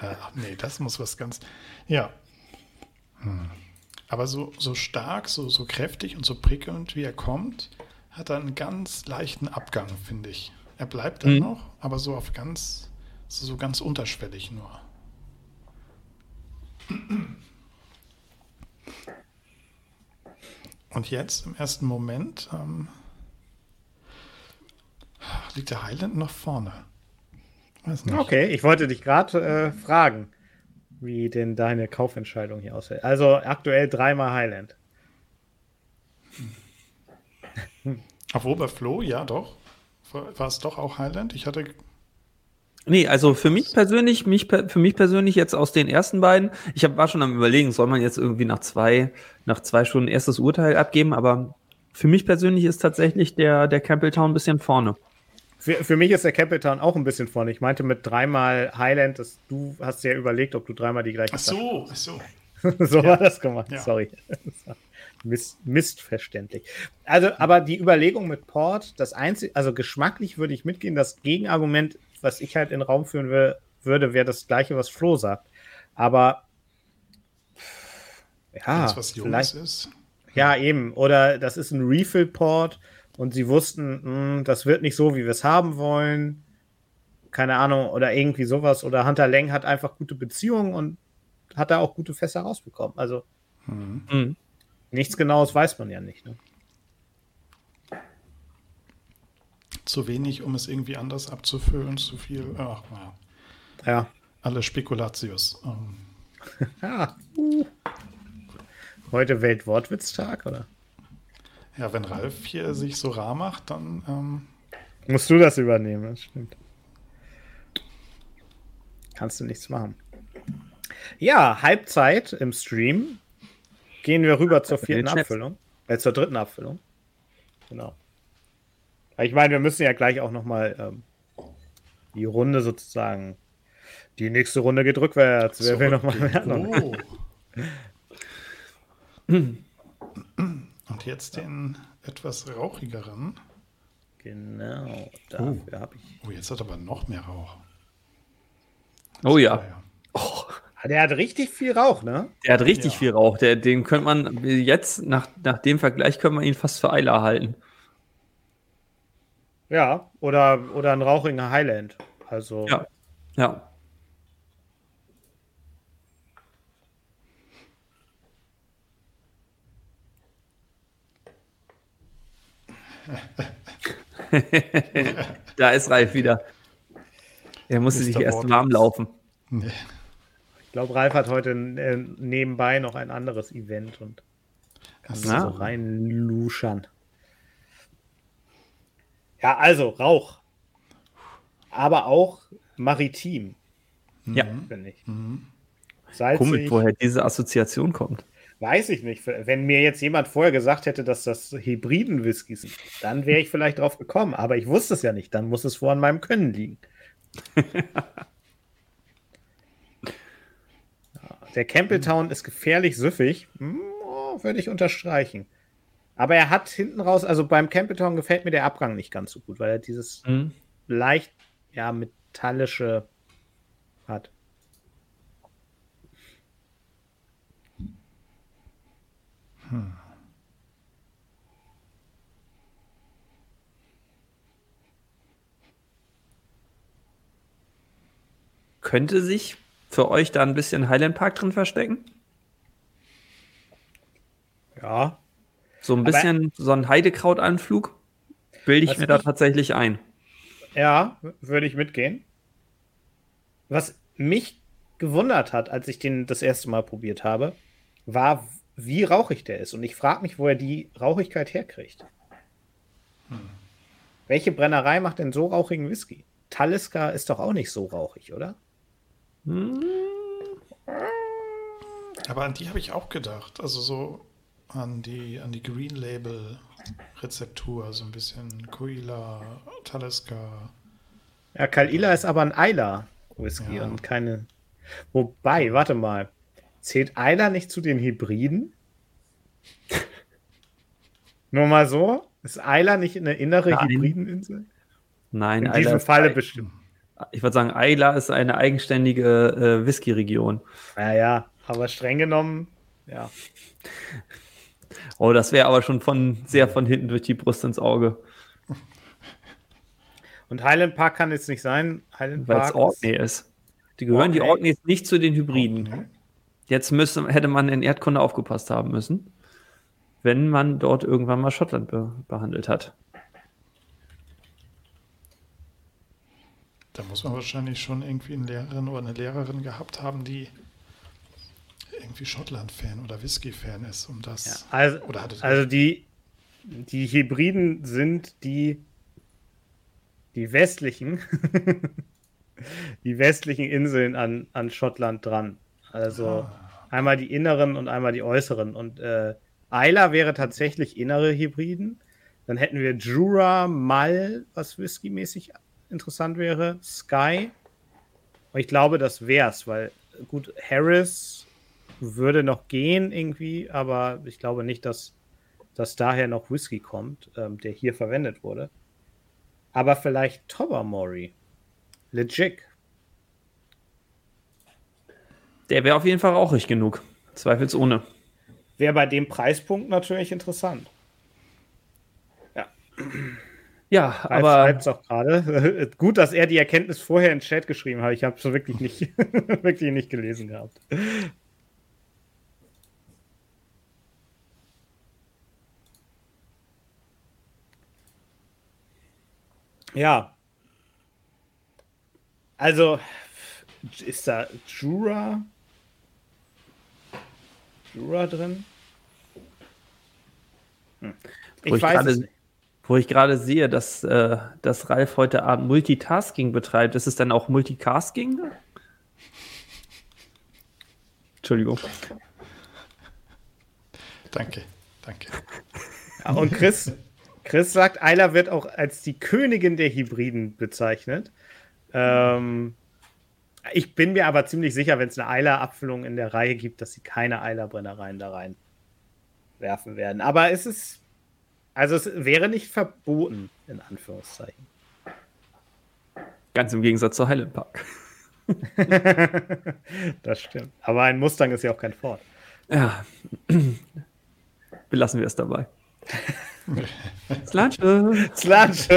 Äh, nee, das muss was ganz. Ja. Hm. Aber so, so stark, so, so kräftig und so prickelnd, wie er kommt, hat er einen ganz leichten Abgang, finde ich. Er bleibt dann Mhm. noch, aber so auf ganz, so, so ganz unterschwellig nur. Und jetzt im ersten Moment ähm, liegt der Highland noch vorne. Okay, ich wollte dich gerade äh, fragen, wie denn deine Kaufentscheidung hier aussieht. Also aktuell dreimal Highland. Obwohl bei Flo, ja doch. War war es doch auch Highland? Ich hatte. Nee, also für mich persönlich, mich, für mich persönlich jetzt aus den ersten beiden, ich hab, war schon am überlegen, soll man jetzt irgendwie nach zwei, nach zwei Stunden erstes Urteil abgeben, aber für mich persönlich ist tatsächlich der, der Campbelltown ein bisschen vorne. Für, für mich ist der Capital auch ein bisschen vorne. Ich meinte mit dreimal Highland, dass du hast ja überlegt, ob du dreimal die gleiche Ach so, ach so. so war das gemacht. Ja. Sorry. Mist, mistverständlich. Also, aber die Überlegung mit Port, das einzige, also geschmacklich würde ich mitgehen. Das Gegenargument, was ich halt in den Raum führen will, würde, wäre das gleiche, was Flo sagt. Aber ja, es was vielleicht, ist. ja, eben. Oder das ist ein Refill-Port und sie wussten, mh, das wird nicht so, wie wir es haben wollen. Keine Ahnung, oder irgendwie sowas. Oder Hunter Leng hat einfach gute Beziehungen und hat da auch gute Fässer rausbekommen. Also Hm. Mhm. nichts Genaues weiß man ja nicht. Ne? Zu wenig, um es irgendwie anders abzufüllen, zu viel. Ach, ja. Ja. Alle Spekulatius. Ähm, ja. Uh. Heute Weltwortwitztag, oder? ja, wenn Ralf hier sich so rar macht, dann. Ähm, Musst du das übernehmen, das stimmt. Kannst du nichts machen. Ja, Halbzeit im Stream. Gehen wir rüber zur vierten. Abfüllung. Äh, zur dritten Abfüllung. Genau. Ich meine, wir müssen ja gleich auch nochmal ähm, die Runde sozusagen. Die nächste Runde geht rückwärts. Wer will noch mal mehr? Oh. Und jetzt den etwas rauchigeren. Genau, dafür habe ich. Oh, jetzt hat aber noch mehr Rauch. Oh ja. Naja. Ah, Der hat richtig viel Rauch, ne? Der hat richtig Ja. viel Rauch. Der, den könnte man jetzt, nach, nach dem Vergleich, können wir ihn fast für Eiler halten. Ja, oder, oder ein rauchiger Highland. Also, Ja. Ja. da ist Ralf wieder. Er musste sich erst warm laufen. Nee. ich glaube, Ralf hat heute äh, nebenbei noch ein anderes Event und kann so. reinluschern. Ja, also Rauch. Aber auch maritim, Ja. finde ich. Mhm. Salzig, Komisch, woher diese Assoziation kommt. weiß ich nicht. Wenn mir jetzt jemand vorher gesagt hätte, dass das Hybriden-Whiskys sind, dann wäre ich vielleicht drauf gekommen. Aber ich wusste es ja nicht. Dann muss es wohl an meinem Können liegen. Der Campbelltown ist gefährlich süffig. Hm, oh, Würde ich unterstreichen. Aber er hat hinten raus, also beim Campbelltown gefällt mir der Abgang nicht ganz so gut, weil er dieses Mhm. leicht, ja, metallische hat. Könnte sich für euch da ein bisschen Highland Park drin verstecken? Ja, So ein Aber- bisschen so ein Heidekrautanflug? Bilde ich mir da ich- tatsächlich ein. Ja, würde ich mitgehen. Was mich gewundert hat, als ich den das erste Mal probiert habe, war, wie rauchig der ist. Und ich frage mich, wo er die Rauchigkeit herkriegt. Welche Brennerei macht denn so rauchigen Whisky? Talisker ist doch auch nicht so rauchig, oder? Aber an die habe ich auch gedacht. Also so an die, an die Green Label Rezeptur, so ein bisschen Kuila, Talisker. Ja, Kalila ist aber ein Eiler Whisky Ja. und keine. Wobei, warte mal. Zählt Eiler nicht zu den Hybriden? Nur mal so? Ist Eiler nicht eine innere Nein. Hybrideninsel? Nein, In Eiler diesem Falle bestimmt. Ich würde sagen, Eila ist eine eigenständige äh, Whisky-Region. Naja, aber streng genommen, ja. Oh, das wäre aber schon von sehr von hinten durch die Brust ins Auge. Und Highland Park kann jetzt nicht sein. Highland Weil es Park Orkney ist. Die gehören die Orkney? Orkneys nicht zu den Hybriden. Orkney. Jetzt müsste, hätte man in Erdkunde aufgepasst haben müssen, wenn man dort irgendwann mal Schottland be behandelt hat. Da muss man wahrscheinlich schon irgendwie einen Lehrerin oder eine Lehrerin gehabt haben, die irgendwie Schottland-Fan oder Whisky-Fan ist, um das. Ja, also, also die, die Hybriden sind die, die westlichen, die westlichen Inseln an, an Schottland dran. Also einmal die inneren und einmal die äußeren. Und äh, Isla wäre tatsächlich innere Hybriden. Dann hätten wir Jura, Mal, was whisky-mäßig interessant wäre, Sky. Und ich glaube, das wär's, weil gut, Harris würde noch gehen irgendwie, aber ich glaube nicht, dass, dass daher noch Whisky kommt, ähm, der hier verwendet wurde. Aber vielleicht Tobermory. Legit. Der wäre auf jeden Fall rauchig genug. Zweifelsohne. Wäre bei dem Preispunkt natürlich interessant. Ja, Ralf aber schreibt's auch gerade. Gut, dass er die Erkenntnis vorher in den Chat geschrieben hat. Ich habe es wirklich nicht, wirklich nicht gelesen gehabt. Ja. Also, ist da Jura? Jura drin? Hm. Wo ich gerade- wo ich gerade sehe, dass, äh, dass Ralf heute Abend Multitasking betreibt, ist es dann auch Multicasking? Entschuldigung. Danke, danke. Ja, und Chris, Chris sagt, Ayla wird auch als die Königin der Hybriden bezeichnet. Ähm, ich bin mir aber ziemlich sicher, wenn es eine Ayla-Abfüllung in der Reihe gibt, dass sie keine Ayla-Brennereien da rein werfen werden. Aber es ist, also es wäre nicht verboten, in Anführungszeichen. Ganz im Gegensatz zu Highland Park. das stimmt. Aber ein Mustang ist ja auch kein Ford. Ja. Belassen wir es dabei. Slatsche. Sludge.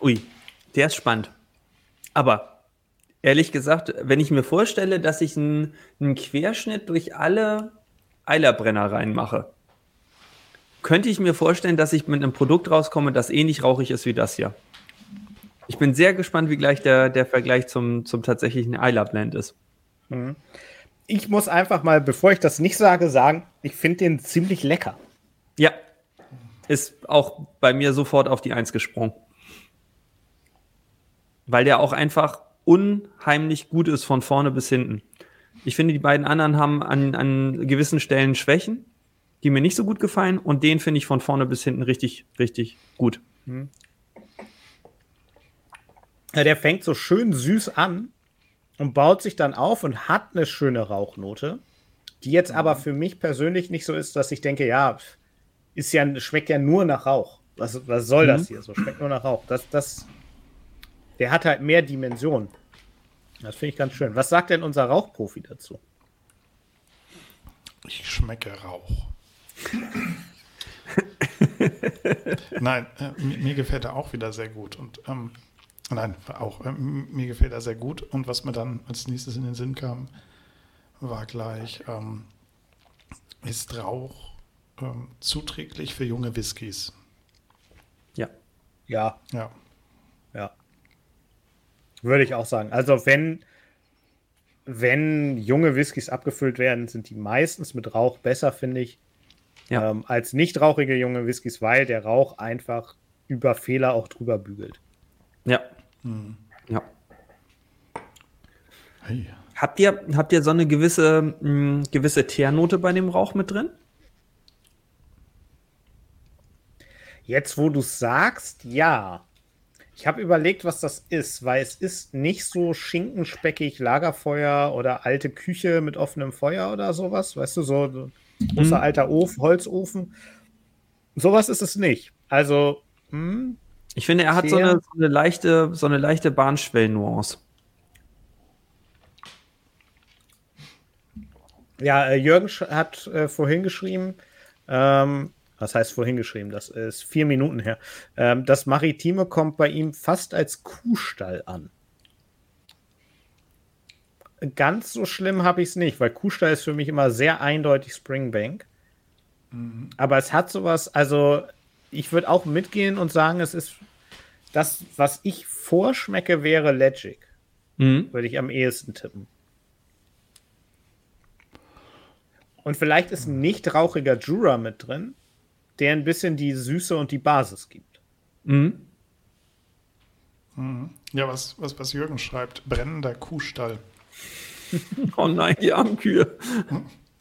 Ui, der ist spannend. Aber ehrlich gesagt, wenn ich mir vorstelle, dass ich einen, einen Querschnitt durch alle Eilerbrennereien mache, könnte ich mir vorstellen, dass ich mit einem Produkt rauskomme, das ähnlich rauchig ist wie das hier. Ich bin sehr gespannt, wie gleich der, der Vergleich zum, zum tatsächlichen Eiler-Blend ist. Ich muss einfach mal, bevor ich das nicht sage, sagen, ich finde den ziemlich lecker. Ja, ist auch bei mir sofort auf die Eins gesprungen. Weil der auch einfach unheimlich gut ist von vorne bis hinten. Ich finde, die beiden anderen haben an, an gewissen Stellen Schwächen, die mir nicht so gut gefallen. Und den finde ich von vorne bis hinten richtig, richtig gut. Ja, der fängt so schön süß an und baut sich dann auf und hat eine schöne Rauchnote, die jetzt aber für mich persönlich nicht so ist, dass ich denke, ja, ist ja, schmeckt ja nur nach Rauch. Was, was soll das hier? So schmeckt nur nach Rauch. Das, das, der hat halt mehr Dimensionen. Das finde ich ganz schön. Was sagt denn unser Rauchprofi dazu? Ich schmecke Rauch. Nein, äh, mir, mir gefällt er auch wieder sehr gut. Und ähm, nein, auch äh, mir gefällt er sehr gut. Und was mir dann als nächstes in den Sinn kam, war gleich, ähm, ist Rauch ähm, zuträglich für junge Whiskys. Ja. Ja, Ja, ja. Würde ich auch sagen. Also wenn, wenn junge Whiskys abgefüllt werden, sind die meistens mit Rauch besser, finde ich, Ja. ähm, als nicht rauchige junge Whiskys, weil der Rauch einfach über Fehler auch drüber bügelt. Ja. Ja. hey. Habt ihr, habt ihr so eine gewisse, mh, gewisse Teernote bei dem Rauch mit drin? Jetzt, wo du sagst, ja. Ich habe überlegt, was das ist, weil es ist nicht so schinkenspeckig Lagerfeuer oder alte Küche mit offenem Feuer oder sowas. Weißt du, so großer Mhm. alter Ofen, Holzofen. Sowas ist es nicht. Also, hm, Ich finde, er hat so eine, so eine leichte, so eine leichte Bahnschwellen-Nuance. Ja, äh, Jürgen hat äh, vorhin geschrieben, ähm, was heißt vorhin geschrieben? Das ist vier Minuten her. Ähm, das Maritime kommt bei ihm fast als Kuhstall an. Ganz so schlimm habe ich es nicht, weil Kuhstall ist für mich immer sehr eindeutig Springbank. Aber es hat sowas, also ich würde auch mitgehen und sagen, es ist das, was ich vorschmecke, wäre Legic. Mhm. Würde ich am ehesten tippen. Und vielleicht ist ein nicht rauchiger Jura mit drin, der ein bisschen die Süße und die Basis gibt. Mhm. Ja, was, was, was Jürgen schreibt, brennender Kuhstall. Oh nein, die armen Kühe.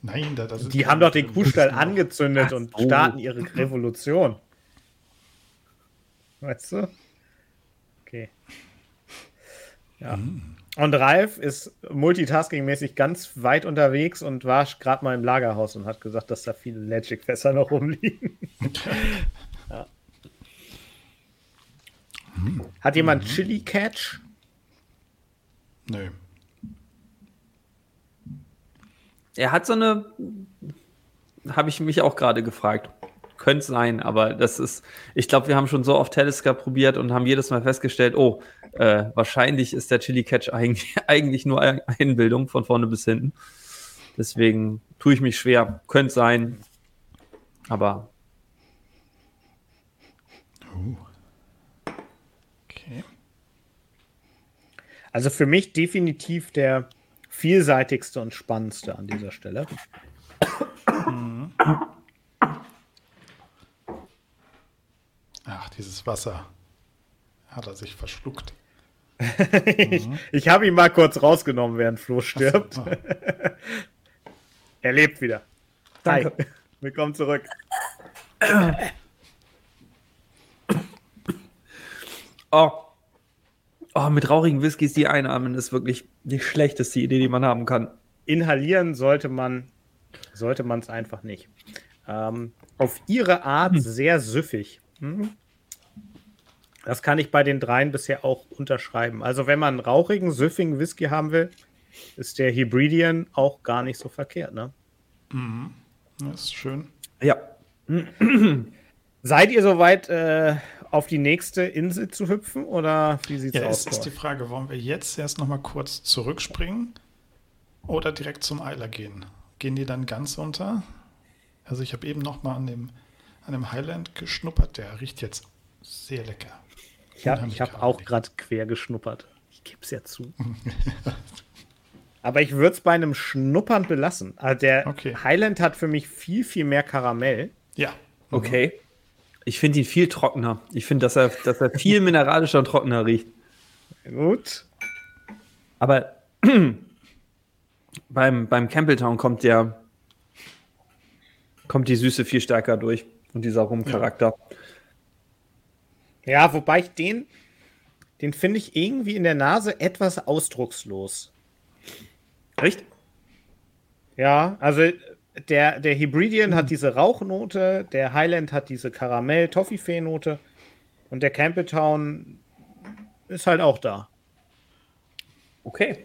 Nein, da, das ist Die haben doch den Kuhstall angezündet und so. starten ihre Revolution. Weißt du? Okay. Ja. Und Ralf ist multitasking-mäßig ganz weit unterwegs und war gerade mal im Lagerhaus und hat gesagt, dass da viele Legic-Fässer noch rumliegen. ja. Hat jemand Chili Catch? Nö. Er hat so eine, habe ich mich auch gerade gefragt. Könnte sein, aber das ist, ich glaube, wir haben schon so oft Telescope probiert und haben jedes Mal festgestellt, oh, äh, wahrscheinlich ist der Chili Catch eigentlich, eigentlich nur Ein- Einbildung von vorne bis hinten. Deswegen tue ich mich schwer. Könnte sein, aber Okay. Also für mich definitiv der vielseitigste und spannendste an dieser Stelle. Ach, dieses Wasser. Hat er sich verschluckt. ich ich habe ihn mal kurz rausgenommen, während Flo stirbt. Ah, Er lebt wieder. Danke. Hi. Willkommen zurück. oh, oh, mit rauchigen Whiskys die einatmen ist wirklich die schlechteste Idee, die man haben kann. Inhalieren sollte man sollte man es einfach nicht. Ähm, auf ihre Art sehr süffig. Hm? Das kann ich bei den dreien bisher auch unterschreiben. Also wenn man einen rauchigen, süffigen Whisky haben will, ist der Hebridean auch gar nicht so verkehrt. Ne? Das ist schön. Ja. Seid ihr soweit, äh, auf die nächste Insel zu hüpfen oder wie sieht's Ja, aus? es ist die? Frage, wollen wir jetzt erst noch mal kurz zurückspringen oder direkt zum Eiler gehen? Gehen die dann ganz unter? Also ich habe eben noch mal an dem, an dem Highland geschnuppert. Der riecht jetzt sehr lecker. Ich habe hab auch gerade quer geschnuppert. Ich gebe es ja zu. Aber ich würde es bei einem Schnuppern belassen. Also der Okay. Highland hat für mich viel, viel mehr Karamell. Ja, Okay. Ich finde ihn viel trockener. Ich finde, dass er, dass er viel mineralischer und trockener riecht. Gut. Aber beim, beim Campbelltown kommt der kommt die Süße viel stärker durch und dieser Rumcharakter. Ja, wobei ich den, den finde ich irgendwie in der Nase etwas ausdruckslos. Echt? Ja, also der, der Hebridean hat diese Rauchnote, der Highland hat diese Karamell-Toffifee-Note und der Campbelltown ist halt auch da. Okay.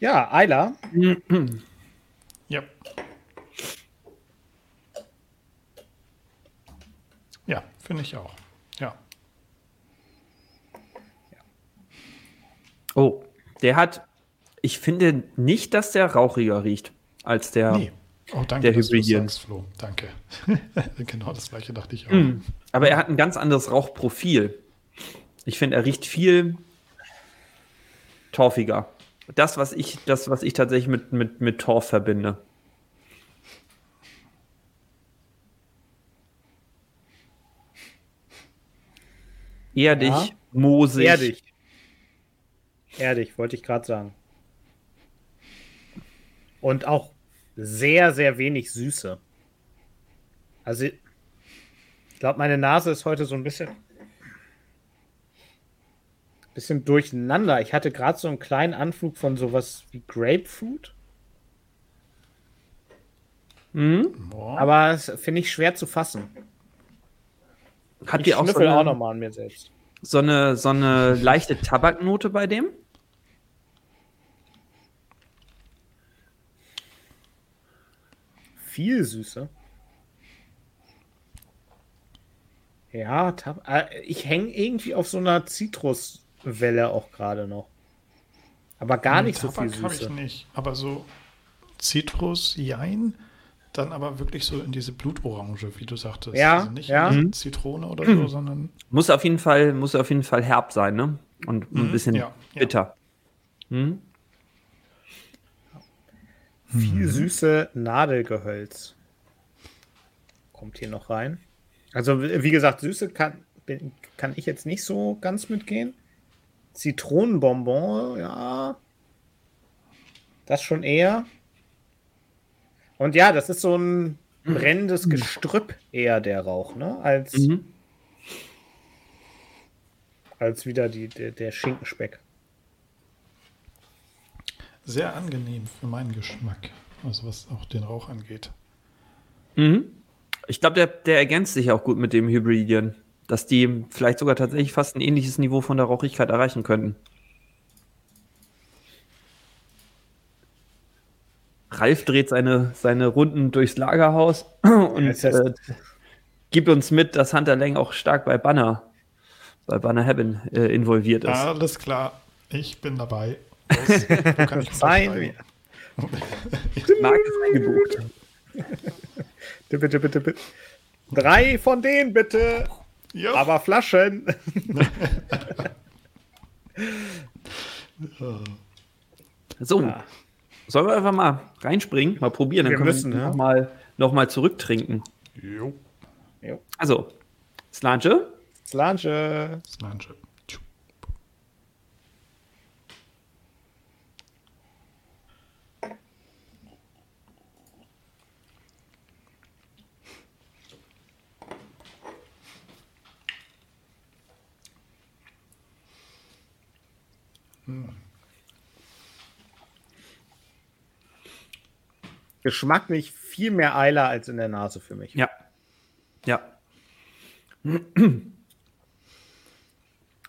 Ja, Ayla, ja. Ja, finde ich auch. Ja. Oh, der hat. Ich finde nicht, dass der rauchiger riecht als der. Nee. Oh, danke, Der dass du sagst, Flo. Danke. genau das gleiche dachte ich auch. Mm. Aber er hat ein ganz anderes Rauchprofil. Ich finde, er riecht viel torfiger. Das, was ich, das, was ich tatsächlich mit, mit, mit Torf verbinde. Erdig, Ja. moosig. erdig. Erdig, wollte ich gerade sagen. Und auch sehr, sehr wenig Süße. Also, ich glaube, meine Nase ist heute so ein bisschen, bisschen durcheinander. Ich hatte gerade so einen kleinen Anflug von sowas wie Grapefruit, Mhm. Aber das finde ich schwer zu fassen. Hat Ich die auch so schnüffel auch eine, nochmal an mir selbst. so eine, so eine leichte Tabaknote bei dem. Viel Süße. Ja, Tab äh, ich hänge irgendwie auf so einer Zitruswelle auch gerade noch. Aber gar nicht so viel Tabak habe ich Süße. nicht. Aber so Zitrus, Jein, dann aber wirklich so in diese Blutorange, wie du sagtest. Ja, also nicht ja. in die Zitrone oder so, sondern Muss auf jeden Fall, muss auf jeden Fall herb sein, ne? Und ein Mhm, bisschen ja, ja. bitter. Hm? Viel Süße Nadelgehölz. Kommt hier noch rein. Also, wie wie gesagt, Süße kann, bin- kann ich jetzt nicht so ganz mitgehen. Zitronenbonbon, ja. Das schon eher. Und ja, das ist so ein brennendes Gestrüpp eher der Rauch, ne? Als, Mhm. als wieder die, der, der Schinkenspeck. sehr angenehm für meinen Geschmack. Also was auch den Rauch angeht. Mhm. Ich glaube, der, der ergänzt sich auch gut mit dem Hybridien, dass die vielleicht sogar tatsächlich fast ein ähnliches Niveau von der Rauchigkeit erreichen könnten. Ralf dreht seine, seine Runden durchs Lagerhaus und äh, gibt uns mit, dass Hunter Lang auch stark bei Banner, bei Banner Heaven äh, involviert ist. Alles klar, ich bin dabei. Los, kann ich unterschreiben? Mark ist eingebucht. Bitte, bitte, bitte, bitte. Drei von denen bitte. Ja, Aber Flaschen. So, Ja. sollen wir einfach mal reinspringen, mal probieren, dann Wir können müssen, wir ne? noch mal, noch mal zurücktrinken. jo, Also, Slange, Slange. Slange. Geschmacklich viel mehr Eiler als in der Nase für mich. Ja. Ja.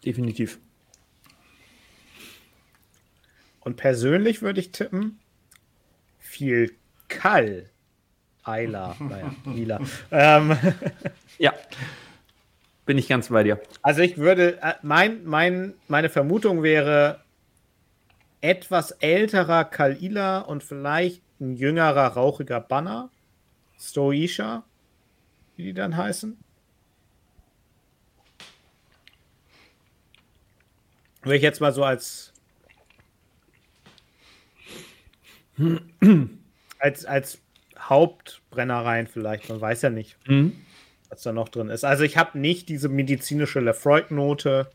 Definitiv. Und persönlich würde ich tippen, viel Kall. Eiler, naja, lila. ähm, Ja. Bin ich ganz bei dir. also ich würde, äh, mein, mein, meine Vermutung wäre etwas älterer Kalila und vielleicht ein jüngerer, rauchiger Banner. Stoisha, wie die dann heißen. Würde ich jetzt mal so als als, als Hauptbrennereien vielleicht, man weiß ja nicht, Mhm. was da noch drin ist. Also ich habe nicht diese medizinische Lefroy-Note.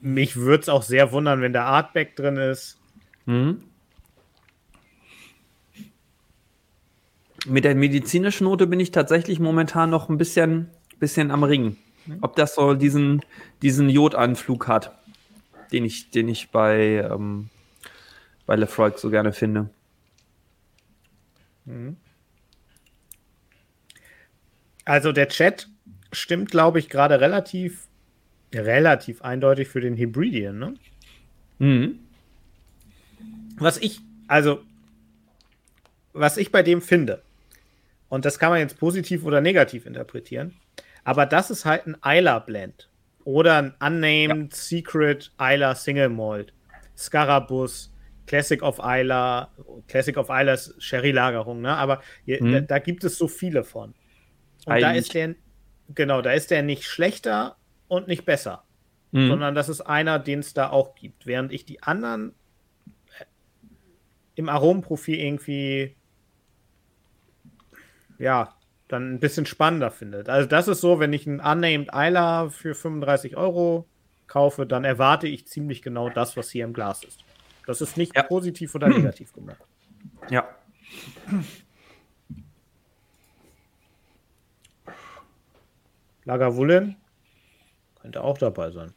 Mich würde es auch sehr wundern, wenn der Artback drin ist. Mhm. Mit der medizinischen Note bin ich tatsächlich momentan noch ein bisschen, bisschen am Ringen. Ob das so diesen, diesen Jodanflug hat, den ich, den ich bei, ähm, bei Lefroy so gerne finde. Also der Chat stimmt, glaube ich, gerade relativ, relativ eindeutig für den Hybridian. Ne? Mhm. Was ich, also, was ich bei dem finde, und das kann man jetzt positiv oder negativ interpretieren, aber das ist halt ein Isla Blend oder ein Unnamed Secret Isla Single Malt, Scarabus, Classic of Isla, Classic of Isla ist Sherry-Lagerung, ne? aber hier, Mhm. da, da gibt es so viele von. Und da Eigentlich. ist der, genau, da ist der nicht schlechter und nicht besser Mhm. sondern das ist einer, den es da auch gibt. Während ich die anderen äh, im Aromenprofil irgendwie ja, dann ein bisschen spannender finde. Also das ist so, wenn ich einen Unnamed Isla für 35 Euro kaufe, dann erwarte ich ziemlich genau das, was hier im Glas ist. Das ist nicht Ja. positiv oder negativ gemacht. Ja. Lagavulin könnte auch dabei sein.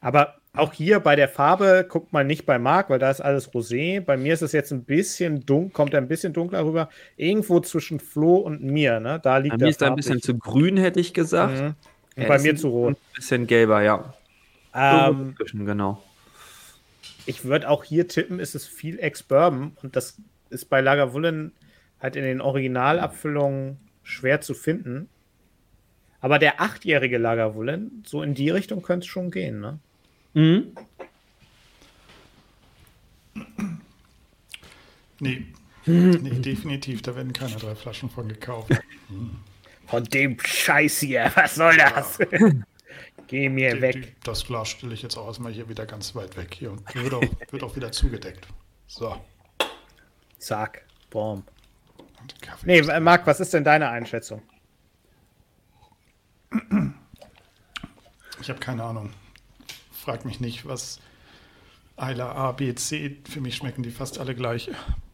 Aber auch hier bei der Farbe, guckt mal nicht bei Marc, weil da ist alles rosé. Bei mir ist es jetzt ein bisschen dunkel, kommt er ein bisschen dunkler rüber. Irgendwo zwischen Flo und mir, ne? Da liegt Bei der mir ist da ein bisschen zu grün, hätte ich gesagt. Mhm. Er bei mir ein zu rot. bisschen gelber, ja. Ähm, Zwischen, genau. ich würde auch hier tippen, ist es viel Ex-Bourbon und das ist bei Lagavulin halt in den Originalabfüllungen schwer zu finden. Aber der achtjährige Lagavulin, so in die Richtung könnte es schon gehen, ne? Mhm. Nee. nee, definitiv. Da werden keine drei Flaschen von gekauft. Von dem Scheiß hier, was soll das? Geh mir Die- weg. Die, das Glas stelle ich jetzt auch erstmal hier wieder ganz weit weg. Hier und wird auch, wird auch wieder zugedeckt. So. Zack, boom. Nee, Marc, was ist denn deine Einschätzung? Ich habe keine Ahnung. Frag mich nicht, was Eiler A, B, C. Für mich schmecken die fast alle gleich.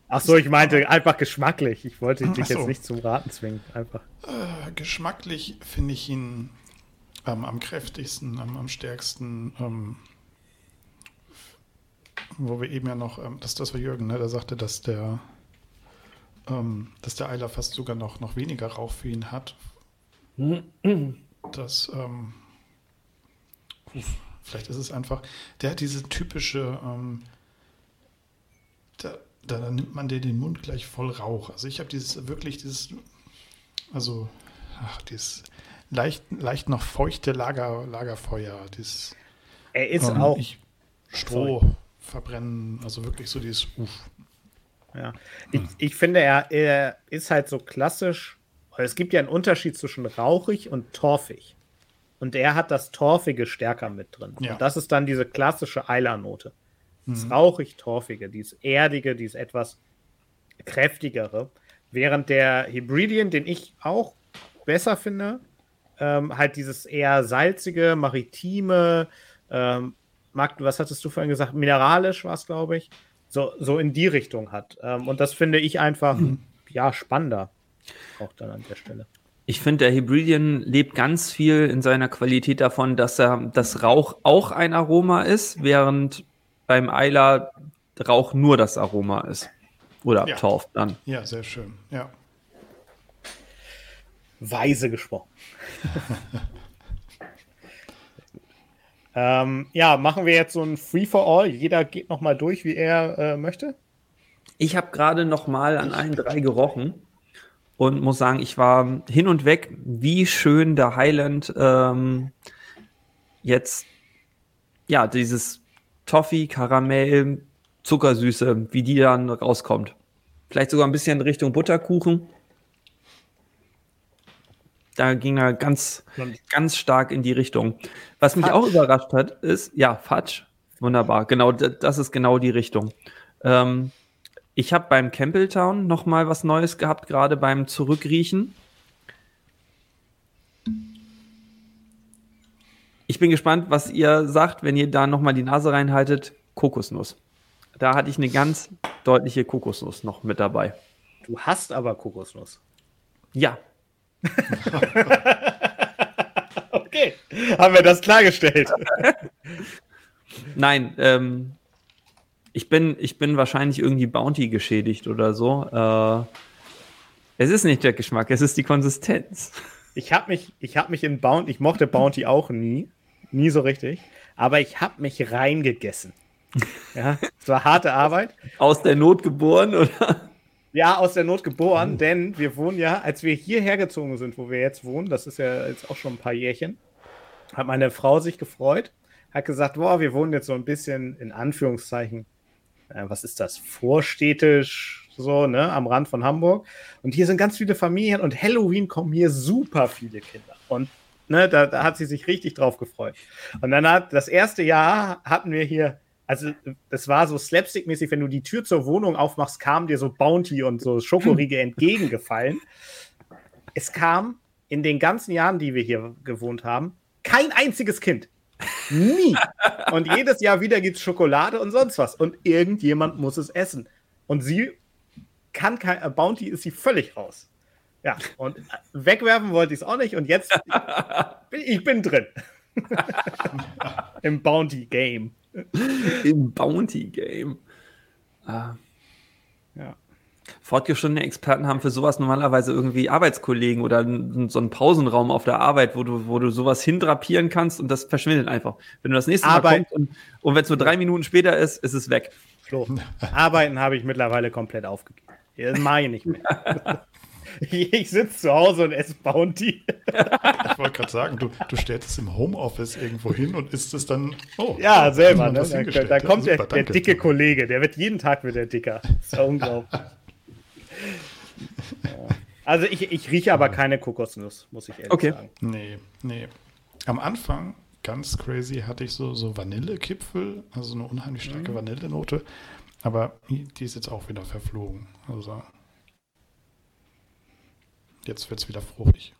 Ach so, ich meinte einfach geschmacklich. Ich wollte dich so. jetzt nicht zum Raten zwingen. Einfach. Äh, geschmacklich finde ich ihn ähm, am kräftigsten, am, am stärksten. Ähm, wo wir eben ja noch, ähm, das, das war Jürgen, ne, der sagte, dass der, ähm, dass der Eiler fast sogar noch, noch weniger Rauch für ihn hat. Das, ähm, uff, vielleicht ist es einfach, der hat diese typische, ähm, da, da nimmt man dir den Mund gleich voll Rauch. Also ich habe dieses wirklich dieses, also ach, dieses leicht, leicht noch feuchte Lager, Lagerfeuer, dieses Er ist ähm, auch. ich, Stroh verbrennen, also wirklich so dieses Uff. Ja. Ich, ich finde, er, er ist halt so klassisch. Es gibt ja einen Unterschied zwischen rauchig und torfig. Und er hat das Torfige stärker mit drin. Ja. Und das ist dann diese klassische Eilernote. Das rauchig-torfige, dieses erdige, dieses etwas kräftigere. Während der Hybridian, den ich auch besser finde, ähm, halt dieses eher salzige, maritime, ähm, was hattest du vorhin gesagt? Mineralisch war es, glaube ich. So, so in die Richtung hat. Ähm, und das finde ich einfach, ja, spannender. Auch dann an der Stelle. Ich finde, der Hybridian lebt ganz viel in seiner Qualität davon, dass er das Rauch auch ein Aroma ist, während beim Eiler Rauch nur das Aroma ist. Oder Ja. Torf dann. Ja, sehr schön. Ja. Weise gesprochen. ähm, ja, machen wir jetzt so ein Free for All. Jeder geht nochmal durch, wie er äh, möchte. Ich habe gerade noch mal an allen drei gerochen und muss sagen, ich war hin und weg, wie schön der Highland ähm, jetzt, ja, dieses Toffee, Karamell, Zuckersüße, wie die dann rauskommt. Vielleicht sogar ein bisschen Richtung Butterkuchen. Da ging er ganz, ganz stark in die Richtung. Was mich Fudge. auch überrascht hat, ist, ja, Fudge. Wunderbar. Genau, das ist genau die Richtung. Ähm, ich habe beim Campbelltown noch mal was Neues gehabt, gerade beim Zurückriechen. Ich bin gespannt, was ihr sagt, wenn ihr da noch mal die Nase reinhaltet. Kokosnuss. Da hatte ich eine ganz deutliche Kokosnuss noch mit dabei. Du hast aber Kokosnuss. Ja, Okay, haben wir das klargestellt. nein, ähm, ich bin, ich bin wahrscheinlich irgendwie Bounty geschädigt oder so. Äh, es ist nicht der Geschmack, es ist die Konsistenz. Ich habe mich, ich habe mich in Bounty, ich mochte Bounty auch nie, nie so richtig, aber ich habe mich reingegessen. Ja, es war harte Arbeit. Aus der Not geboren, oder? Ja, aus der Not geboren, denn wir wohnen ja, als wir hierher gezogen sind, wo wir jetzt wohnen, das ist ja jetzt auch schon ein paar Jährchen, hat meine Frau sich gefreut, hat gesagt, boah, wir wohnen jetzt so ein bisschen in Anführungszeichen, äh, was ist das, vorstädtisch, so, ne, am Rand von Hamburg. Und hier sind ganz viele Familien und Halloween kommen hier super viele Kinder. Und ne, da, da hat sie sich richtig drauf gefreut. Und dann hat das erste Jahr hatten wir hier also das war so slapstick-mäßig, wenn du die Tür zur Wohnung aufmachst, kam dir so Bounty und so Schokoriegel entgegengefallen. Es kam in den ganzen Jahren, die wir hier gewohnt haben, kein einziges Kind. Nie. Und jedes Jahr wieder gibt es Schokolade und sonst was. Und irgendjemand muss es essen. Und sie kann kein, äh, Bounty ist sie völlig raus. Ja, und äh, wegwerfen wollte ich es auch nicht. Und jetzt, bin, ich bin drin. Im Bounty-Game. Im Bounty Game. Ah. Ja. Fortgeschrittene Experten haben für sowas normalerweise irgendwie Arbeitskollegen oder so einen Pausenraum auf der Arbeit, wo du, wo du sowas hindrapieren kannst und das verschwindet einfach. Wenn du das nächste Mal Arbeit- kommst und, und wenn es nur drei Minuten später ist, ist es weg. Flo, Arbeiten habe ich mittlerweile komplett aufgegeben. Das mache ich nicht mehr. ich sitze zu Hause und esse Bounty. Ich wollte gerade sagen, du, du stellst es im Homeoffice irgendwo hin und isst es dann. Oh, Ja, selber. Ne? Da, da Ja, kommt der, der dicke Kollege, der wird jeden Tag wird der dicker. Das ist ja unglaublich. Also ich, ich rieche aber keine Kokosnuss, muss ich ehrlich Okay. sagen. Nee, nee. Am Anfang, ganz crazy, hatte ich so, so Vanillekipfel, also eine unheimlich starke Vanillenote. Aber die ist jetzt auch wieder verflogen. Also jetzt wird es wieder fruchtig.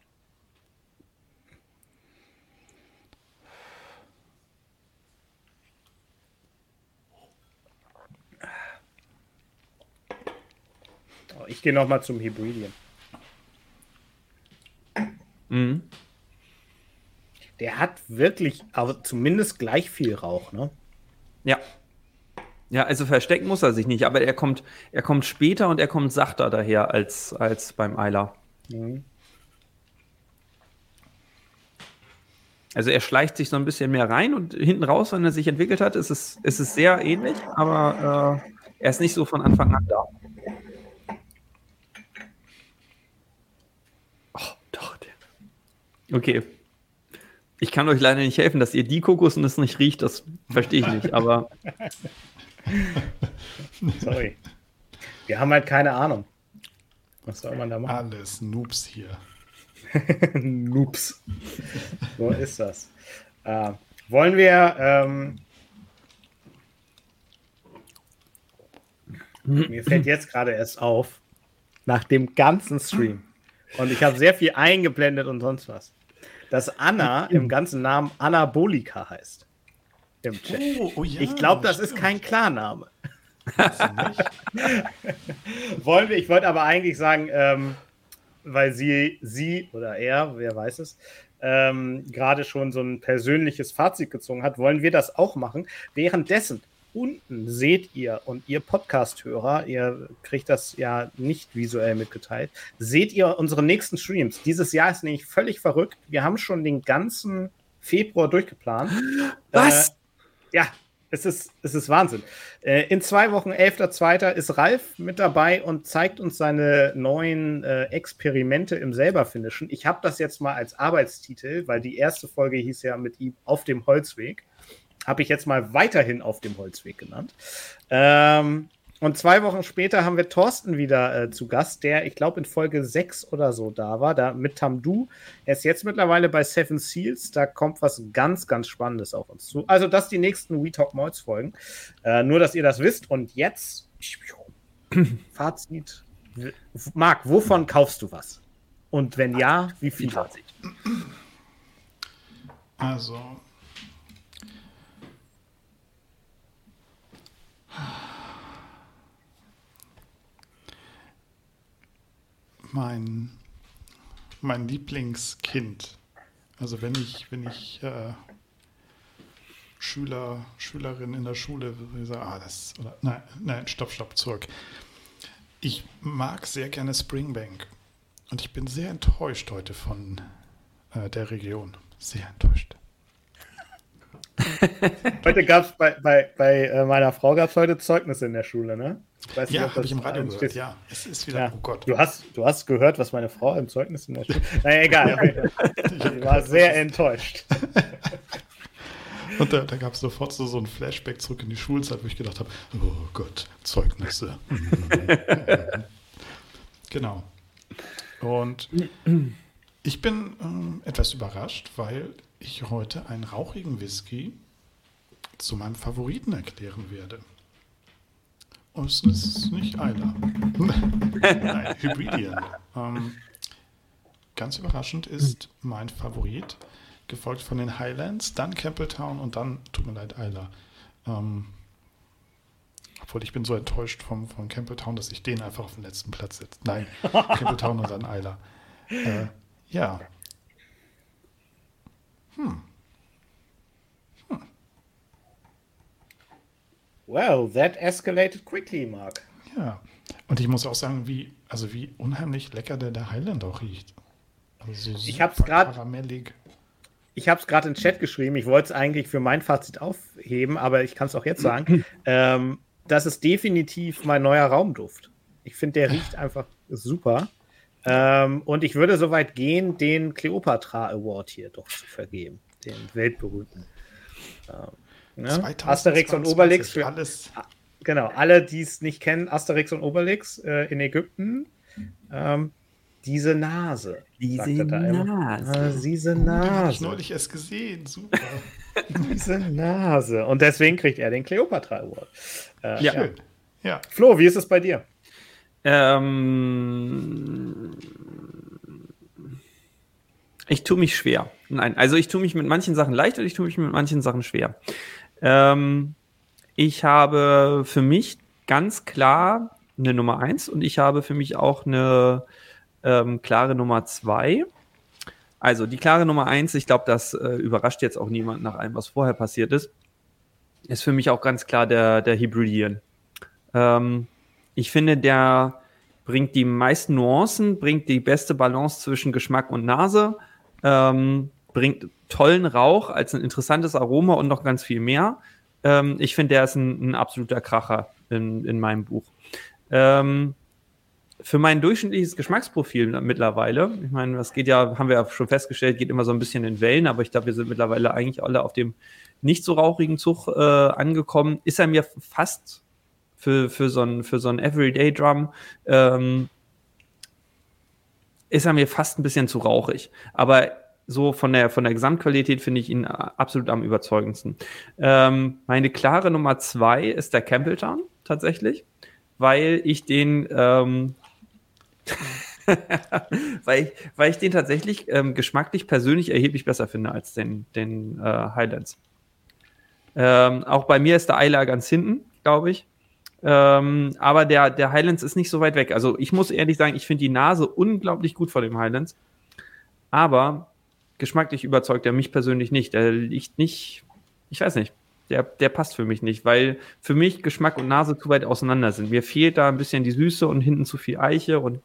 Ich gehe noch mal zum Hybriden. Mhm. Der hat wirklich, aber zumindest gleich viel Rauch, ne? Ja. Ja, also verstecken muss er sich nicht, aber er kommt, er kommt später und er kommt sachter daher als, als beim Eiler. Mhm. Also er schleicht sich so ein bisschen mehr rein und hinten raus, wenn er sich entwickelt hat, ist es, ist es sehr ähnlich, aber äh, er ist nicht so von Anfang an da. Oh, doch. Der. Okay. Ich kann euch leider nicht helfen, dass ihr die Kokosnuss nicht riecht, das verstehe ich nicht, aber Sorry. Wir haben halt keine Ahnung. Was soll man da machen? Alles Noobs hier. Noobs. So ist das. Äh, wollen wir. Ähm, mir fällt jetzt gerade erst auf, nach dem ganzen Stream, und ich habe sehr viel eingeblendet und sonst was, dass Anna im ganzen Namen Anabolika heißt. Im Chat. Oh, oh ja, ich glaube, das ist kein Klarname. Wollen wir, ich wollte aber eigentlich sagen, ähm, weil sie, sie oder er, wer weiß es, ähm, gerade schon so ein persönliches Fazit gezogen hat, wollen wir das auch machen. Währenddessen unten seht ihr und ihr Podcast-Hörer, ihr kriegt das ja nicht visuell mitgeteilt, seht ihr unsere nächsten Streams. Dieses Jahr ist nämlich völlig verrückt. Wir haben schon den ganzen Februar durchgeplant. Was? Äh, ja, es ist, es ist Wahnsinn. Äh, in zwei Wochen, 11.02., ist Ralf mit dabei und zeigt uns seine neuen äh, Experimente im Selberfinishen. Ich habe das jetzt mal als Arbeitstitel, weil die erste Folge hieß ja mit ihm auf dem Holzweg. Habe ich jetzt mal weiterhin auf dem Holzweg genannt. Ähm, und zwei Wochen später haben wir Thorsten wieder äh, zu Gast, der, ich glaube, in Folge 6 oder so da war, da mit Tamdu. Er ist jetzt mittlerweile bei Seven Seals. Da kommt was ganz, ganz Spannendes auf uns zu. Also, das die nächsten We Talk Molds Folgen. Äh, nur, dass ihr das wisst. Und jetzt, Fazit. Marc, wovon kaufst du was? Und wenn ja, wie viel? Fazit. Also. Mein, mein Lieblingskind. Also wenn ich, wenn ich äh, Schüler, Schülerin in der Schule sagen, ah, das, oder, nein, nein, stopp, stopp, zurück. Ich mag sehr gerne Springbank. Und ich bin sehr enttäuscht heute von äh, der Region. Sehr enttäuscht. Heute gab es bei, bei, bei äh, meiner Frau gab es heute Zeugnisse in der Schule, ne? Weiß Ja, ob habe ich im Radio äh, gehört. steht. Ja, es ist wieder, Ja. oh Gott. Du hast, du hast gehört, was meine Frau im Zeugnis in der Schule. Naja, egal. Ich war sehr enttäuscht. Und da, da gab es sofort so, so ein Flashback zurück in die Schulzeit, wo ich gedacht habe, oh Gott, Zeugnisse. genau. Und ich bin ähm, etwas überrascht, weil ich heute einen rauchigen Whisky zu meinem Favoriten erklären werde. Und es ist nicht Eiler. Nein, Hybridian. Ähm, ganz überraschend ist mein Favorit, gefolgt von den Highlands, dann Campbelltown und dann, tut mir leid, Eiler. Ähm, obwohl ich bin so enttäuscht vom, von Campbelltown, dass ich den einfach auf den letzten Platz setze. Nein, Campbelltown und dann Eiler. Äh, ja. Well, that escalated quickly, Mark. Ja. Und ich muss auch sagen, wie, also wie unheimlich lecker der, der Highland auch riecht. Also so Ich hab's Karamellig. Ich habe es gerade in den Chat geschrieben. Ich wollte es eigentlich für mein Fazit aufheben, aber ich kann es auch jetzt sagen. ähm, das ist definitiv mein neuer Raumduft. Ich finde, der riecht einfach super. Ähm, und ich würde so weit gehen, den Cleopatra Award hier doch zu vergeben. Den weltberühmten. Ähm, ne? Asterix und 2022, Obelix für alles. Genau, alle, die es nicht kennen, Asterix und Obelix äh, in Ägypten. Ähm, diese Nase. sagt er da immer. Ah, diese Den habe ich Nase. neulich erst gesehen. Super. Diese Nase. Und deswegen kriegt er den Cleopatra Award. Äh, Ja. Schön. Ja. Flo, wie ist es bei dir? Ähm, ich tue mich schwer. Nein, also ich tue mich mit manchen Sachen leicht und ich tue mich mit manchen Sachen schwer. Ähm, ich habe für mich ganz klar eine Nummer eins und ich habe für mich auch eine ähm, klare Nummer zwei. Also die klare Nummer eins, ich glaube, das äh, überrascht jetzt auch niemand nach allem, was vorher passiert ist, ist für mich auch ganz klar der, der Hybridian. Ähm, ich finde, der bringt die meisten Nuancen, bringt die beste Balance zwischen Geschmack und Nase, ähm, bringt tollen Rauch als ein interessantes Aroma und noch ganz viel mehr. Ähm, ich finde, der ist ein, ein absoluter Kracher in, in meinem Buch. Ähm, für mein durchschnittliches Geschmacksprofil mittlerweile, ich meine, das geht ja, haben wir ja schon festgestellt, geht immer so ein bisschen in Wellen, aber ich glaube, wir sind mittlerweile eigentlich alle auf dem nicht so rauchigen Zug äh, angekommen, ist er mir fast für, für so ein, für so ein Everyday Drum, ähm, ist er mir fast ein bisschen zu rauchig. Aber so von der, von der Gesamtqualität finde ich ihn absolut am überzeugendsten. Ähm, meine klare Nummer zwei ist der Campbelltown tatsächlich, weil ich den, ähm, weil, ich, weil ich den tatsächlich ähm, geschmacklich persönlich erheblich besser finde als den, den äh, Highlands. Ähm, auch bei mir ist der Eiler ganz hinten, glaube ich. Ähm, aber der, der Highlands ist nicht so weit weg. Also ich muss ehrlich sagen, ich finde die Nase unglaublich gut vor dem Highlands. Aber geschmacklich überzeugt er mich persönlich nicht. Der liegt nicht, ich weiß nicht, der, der passt für mich nicht, weil für mich Geschmack und Nase zu weit auseinander sind. Mir fehlt da ein bisschen die Süße und hinten zu viel Eiche und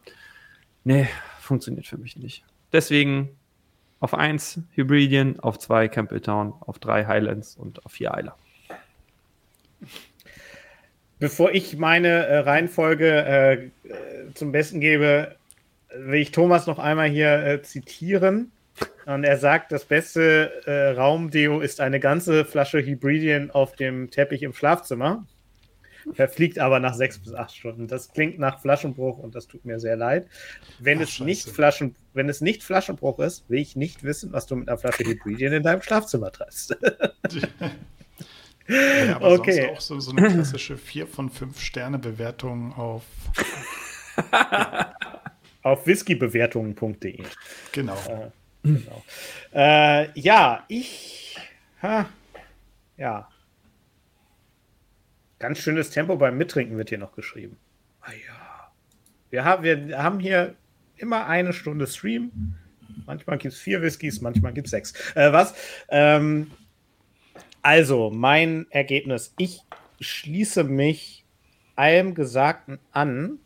nee, funktioniert für mich nicht. Deswegen auf 1 Hybridian, auf 2 Campbelltown, auf 3 Highlands und auf 4 Eiler. Bevor ich meine äh, Reihenfolge äh, äh, zum Besten gebe, will ich Thomas noch einmal hier äh, zitieren. Und er sagt, das beste äh, Raumdeo ist eine ganze Flasche Hybridian auf dem Teppich im Schlafzimmer. Verfliegt aber nach sechs bis acht Stunden. Das klingt nach Flaschenbruch und das tut mir sehr leid. Wenn, Ach, es, nicht. Flaschen, wenn es nicht Flaschenbruch ist, will ich nicht wissen, was du mit einer Flasche Hybridian in deinem Schlafzimmer treibst. Ja, aber Okay. sonst auch so, so eine klassische 4 von 5 Sterne Bewertung auf Auf whiskybewertungen.de. genau. Genau. Äh, ja, ich. Ha, ja. Ganz schönes Tempo beim Mittrinken wird hier noch geschrieben. Ah ja. Wir haben, wir haben hier immer eine Stunde Stream. Manchmal gibt es vier Whiskys, manchmal gibt es sechs. Äh, was? Ähm, also, mein Ergebnis. Ich schließe mich allem Gesagten an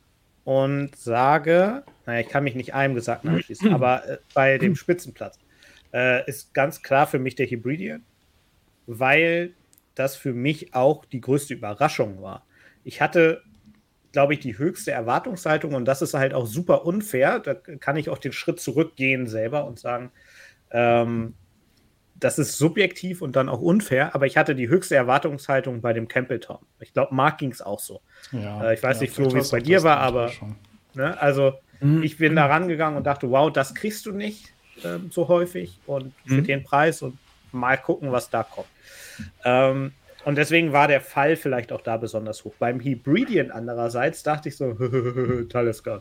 und sage, naja, ich kann mich nicht allem Gesagten anschließen, aber äh, bei dem Spitzenplatz äh, ist ganz klar für mich der Hybridian, weil das für mich auch die größte Überraschung war. Ich hatte, glaube ich, die höchste Erwartungshaltung und das ist halt auch super unfair. Da kann ich auch den Schritt zurückgehen selber und sagen, ähm, das ist subjektiv und dann auch unfair, aber ich hatte die höchste Erwartungshaltung bei dem Campbelltown. Ich glaube, Mark ging es auch so. Ja, Äh, ich weiß nicht, Flo, wie es bei dir war, aber-. Ne? Also ich bin da rangegangen und dachte, wow, das kriegst du nicht ähm, so häufig und für Mhm. den Preis und mal gucken, was da kommt. Ähm, und deswegen war der Fall vielleicht auch da besonders hoch. Beim Hybridian andererseits dachte ich so, Talisker,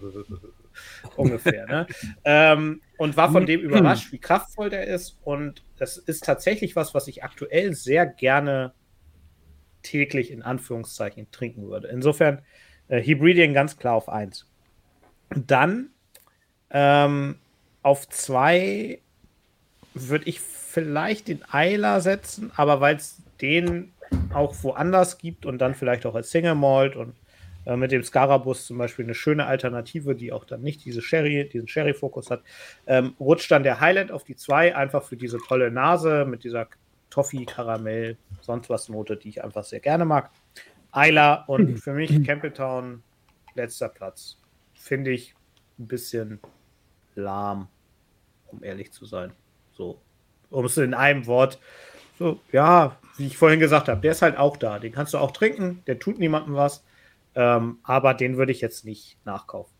ungefähr. Ne? ähm, und war von dem überrascht, wie kraftvoll der ist. Und das ist tatsächlich was, was ich aktuell sehr gerne täglich in Anführungszeichen trinken würde. Insofern äh, Hybridian ganz klar auf 1. Dann ähm, auf 2 würde ich vielleicht den Eiler setzen, aber weil es den auch woanders gibt und dann vielleicht auch als Single Malt und äh, mit dem Scarabus zum Beispiel eine schöne Alternative, die auch dann nicht diese Sherry, diesen Sherry-Fokus hat. Ähm, rutscht dann der Highland auf die 2, einfach für diese tolle Nase mit dieser Toffee, Karamell, sonst was Note, die ich einfach sehr gerne mag. Eiler und für mich Campbelltown letzter Platz. Finde ich ein bisschen lahm, um ehrlich zu sein. So, um es in einem Wort, so, ja, wie ich vorhin gesagt habe, der ist halt auch da. Den kannst du auch trinken, der tut niemandem was. Ähm, aber den würde ich jetzt nicht nachkaufen.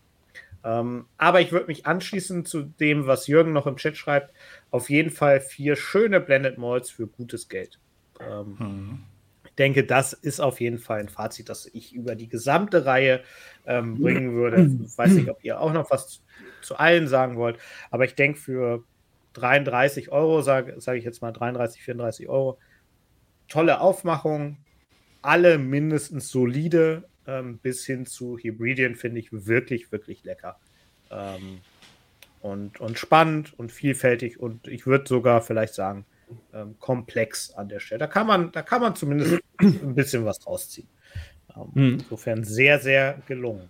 Ähm, aber ich würde mich anschließen zu dem, was Jürgen noch im Chat schreibt. Auf jeden Fall vier schöne Blended Malls für gutes Geld. Ähm, hm. Ich denke, das ist auf jeden Fall ein Fazit, das ich über die gesamte Reihe ähm, bringen würde. Ich weiß nicht, ob ihr auch noch was zu, zu allen sagen wollt, aber ich denke, für 33 Euro, sage sag ich jetzt mal 33, 34 Euro, tolle Aufmachung, alle mindestens solide, ähm, bis hin zu Hybridien finde ich wirklich, wirklich lecker. Ähm, und, und spannend und vielfältig und ich würde sogar vielleicht sagen, ähm, komplex an der Stelle. Da kann man, da kann man zumindest ein bisschen was draus ziehen. Mhm. Insofern sehr, sehr gelungen.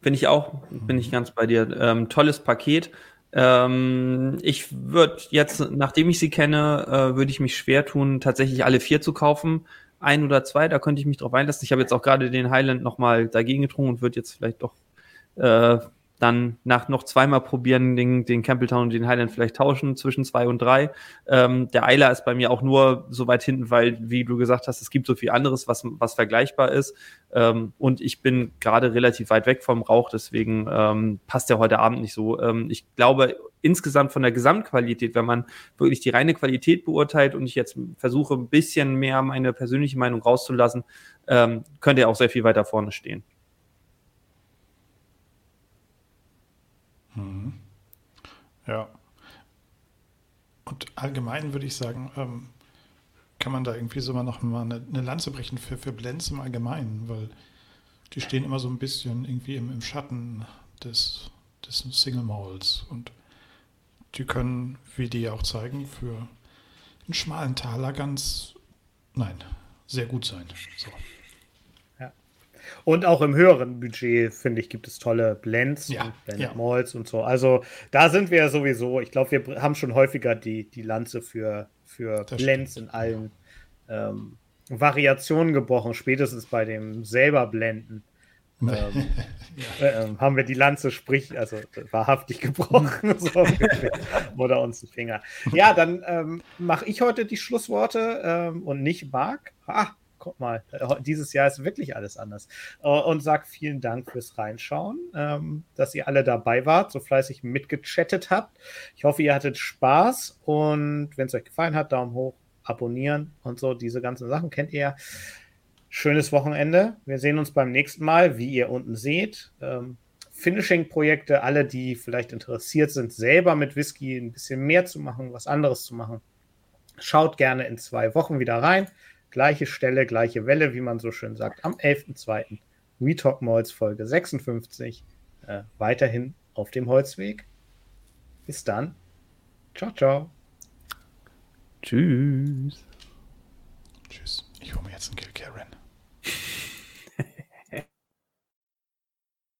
Bin ich auch, bin ich ganz bei dir. Ähm, tolles Paket. Ähm, ich würde jetzt, nachdem ich sie kenne, äh, würde ich mich schwer tun, tatsächlich alle vier zu kaufen. Ein oder zwei, da könnte ich mich drauf einlassen. Ich habe jetzt auch gerade den Highland nochmal dagegen getrunken und würde jetzt vielleicht doch äh, dann nach noch zweimal probieren, den, den Campbelltown und den Highland vielleicht tauschen zwischen zwei und drei. Ähm, der Eiler ist bei mir auch nur so weit hinten, weil, wie du gesagt hast, es gibt so viel anderes, was, was vergleichbar ist. Ähm, und ich bin gerade relativ weit weg vom Rauch, deswegen ähm, passt der heute Abend nicht so. Ähm, ich glaube, insgesamt von der Gesamtqualität, wenn man wirklich die reine Qualität beurteilt und ich jetzt versuche, ein bisschen mehr meine persönliche Meinung rauszulassen, ähm, könnte er auch sehr viel weiter vorne stehen. Mhm. Ja. Und allgemein würde ich sagen, ähm, kann man da irgendwie so mal noch mal eine, eine, Lanze brechen für, für Blends im Allgemeinen, weil die stehen immer so ein bisschen irgendwie im, im Schatten des, des Single Malls und die können, wie die auch zeigen, für einen schmalen Taler ganz, nein, sehr gut sein. So. Und auch im höheren Budget, finde ich, gibt es tolle Blends ja, und Blend ja. Malls und so. Also da sind wir ja sowieso. Ich glaube, wir haben schon häufiger die, die Lanze für, für Blends stimmt. in allen ähm, Variationen gebrochen, spätestens bei dem selber Blenden. Ähm, ja. äh, haben wir die Lanze, sprich, also wahrhaftig gebrochen, so oder uns den Finger. Ja, dann ähm, mache ich heute die Schlussworte ähm, und nicht Marc. Ah, guck mal, äh, dieses Jahr ist wirklich alles anders. Äh, und sag vielen Dank fürs Reinschauen, ähm, dass ihr alle dabei wart, so fleißig mitgechattet habt. Ich hoffe, ihr hattet Spaß und wenn es euch gefallen hat, Daumen hoch, abonnieren und so, diese ganzen Sachen kennt ihr. Schönes Wochenende. Wir sehen uns beim nächsten Mal, wie ihr unten seht. Ähm, Finishing-Projekte, alle, die vielleicht interessiert sind, selber mit Whisky ein bisschen mehr zu machen, was anderes zu machen. Schaut gerne in zwei Wochen wieder rein. Gleiche Stelle, gleiche Welle, wie man so schön sagt, am 11.02. Retalk Malls Folge 56. Äh, weiterhin auf dem Holzweg. Bis dann. Ciao, ciao. Tschüss. Tschüss. Ich hole mir jetzt einen Kill.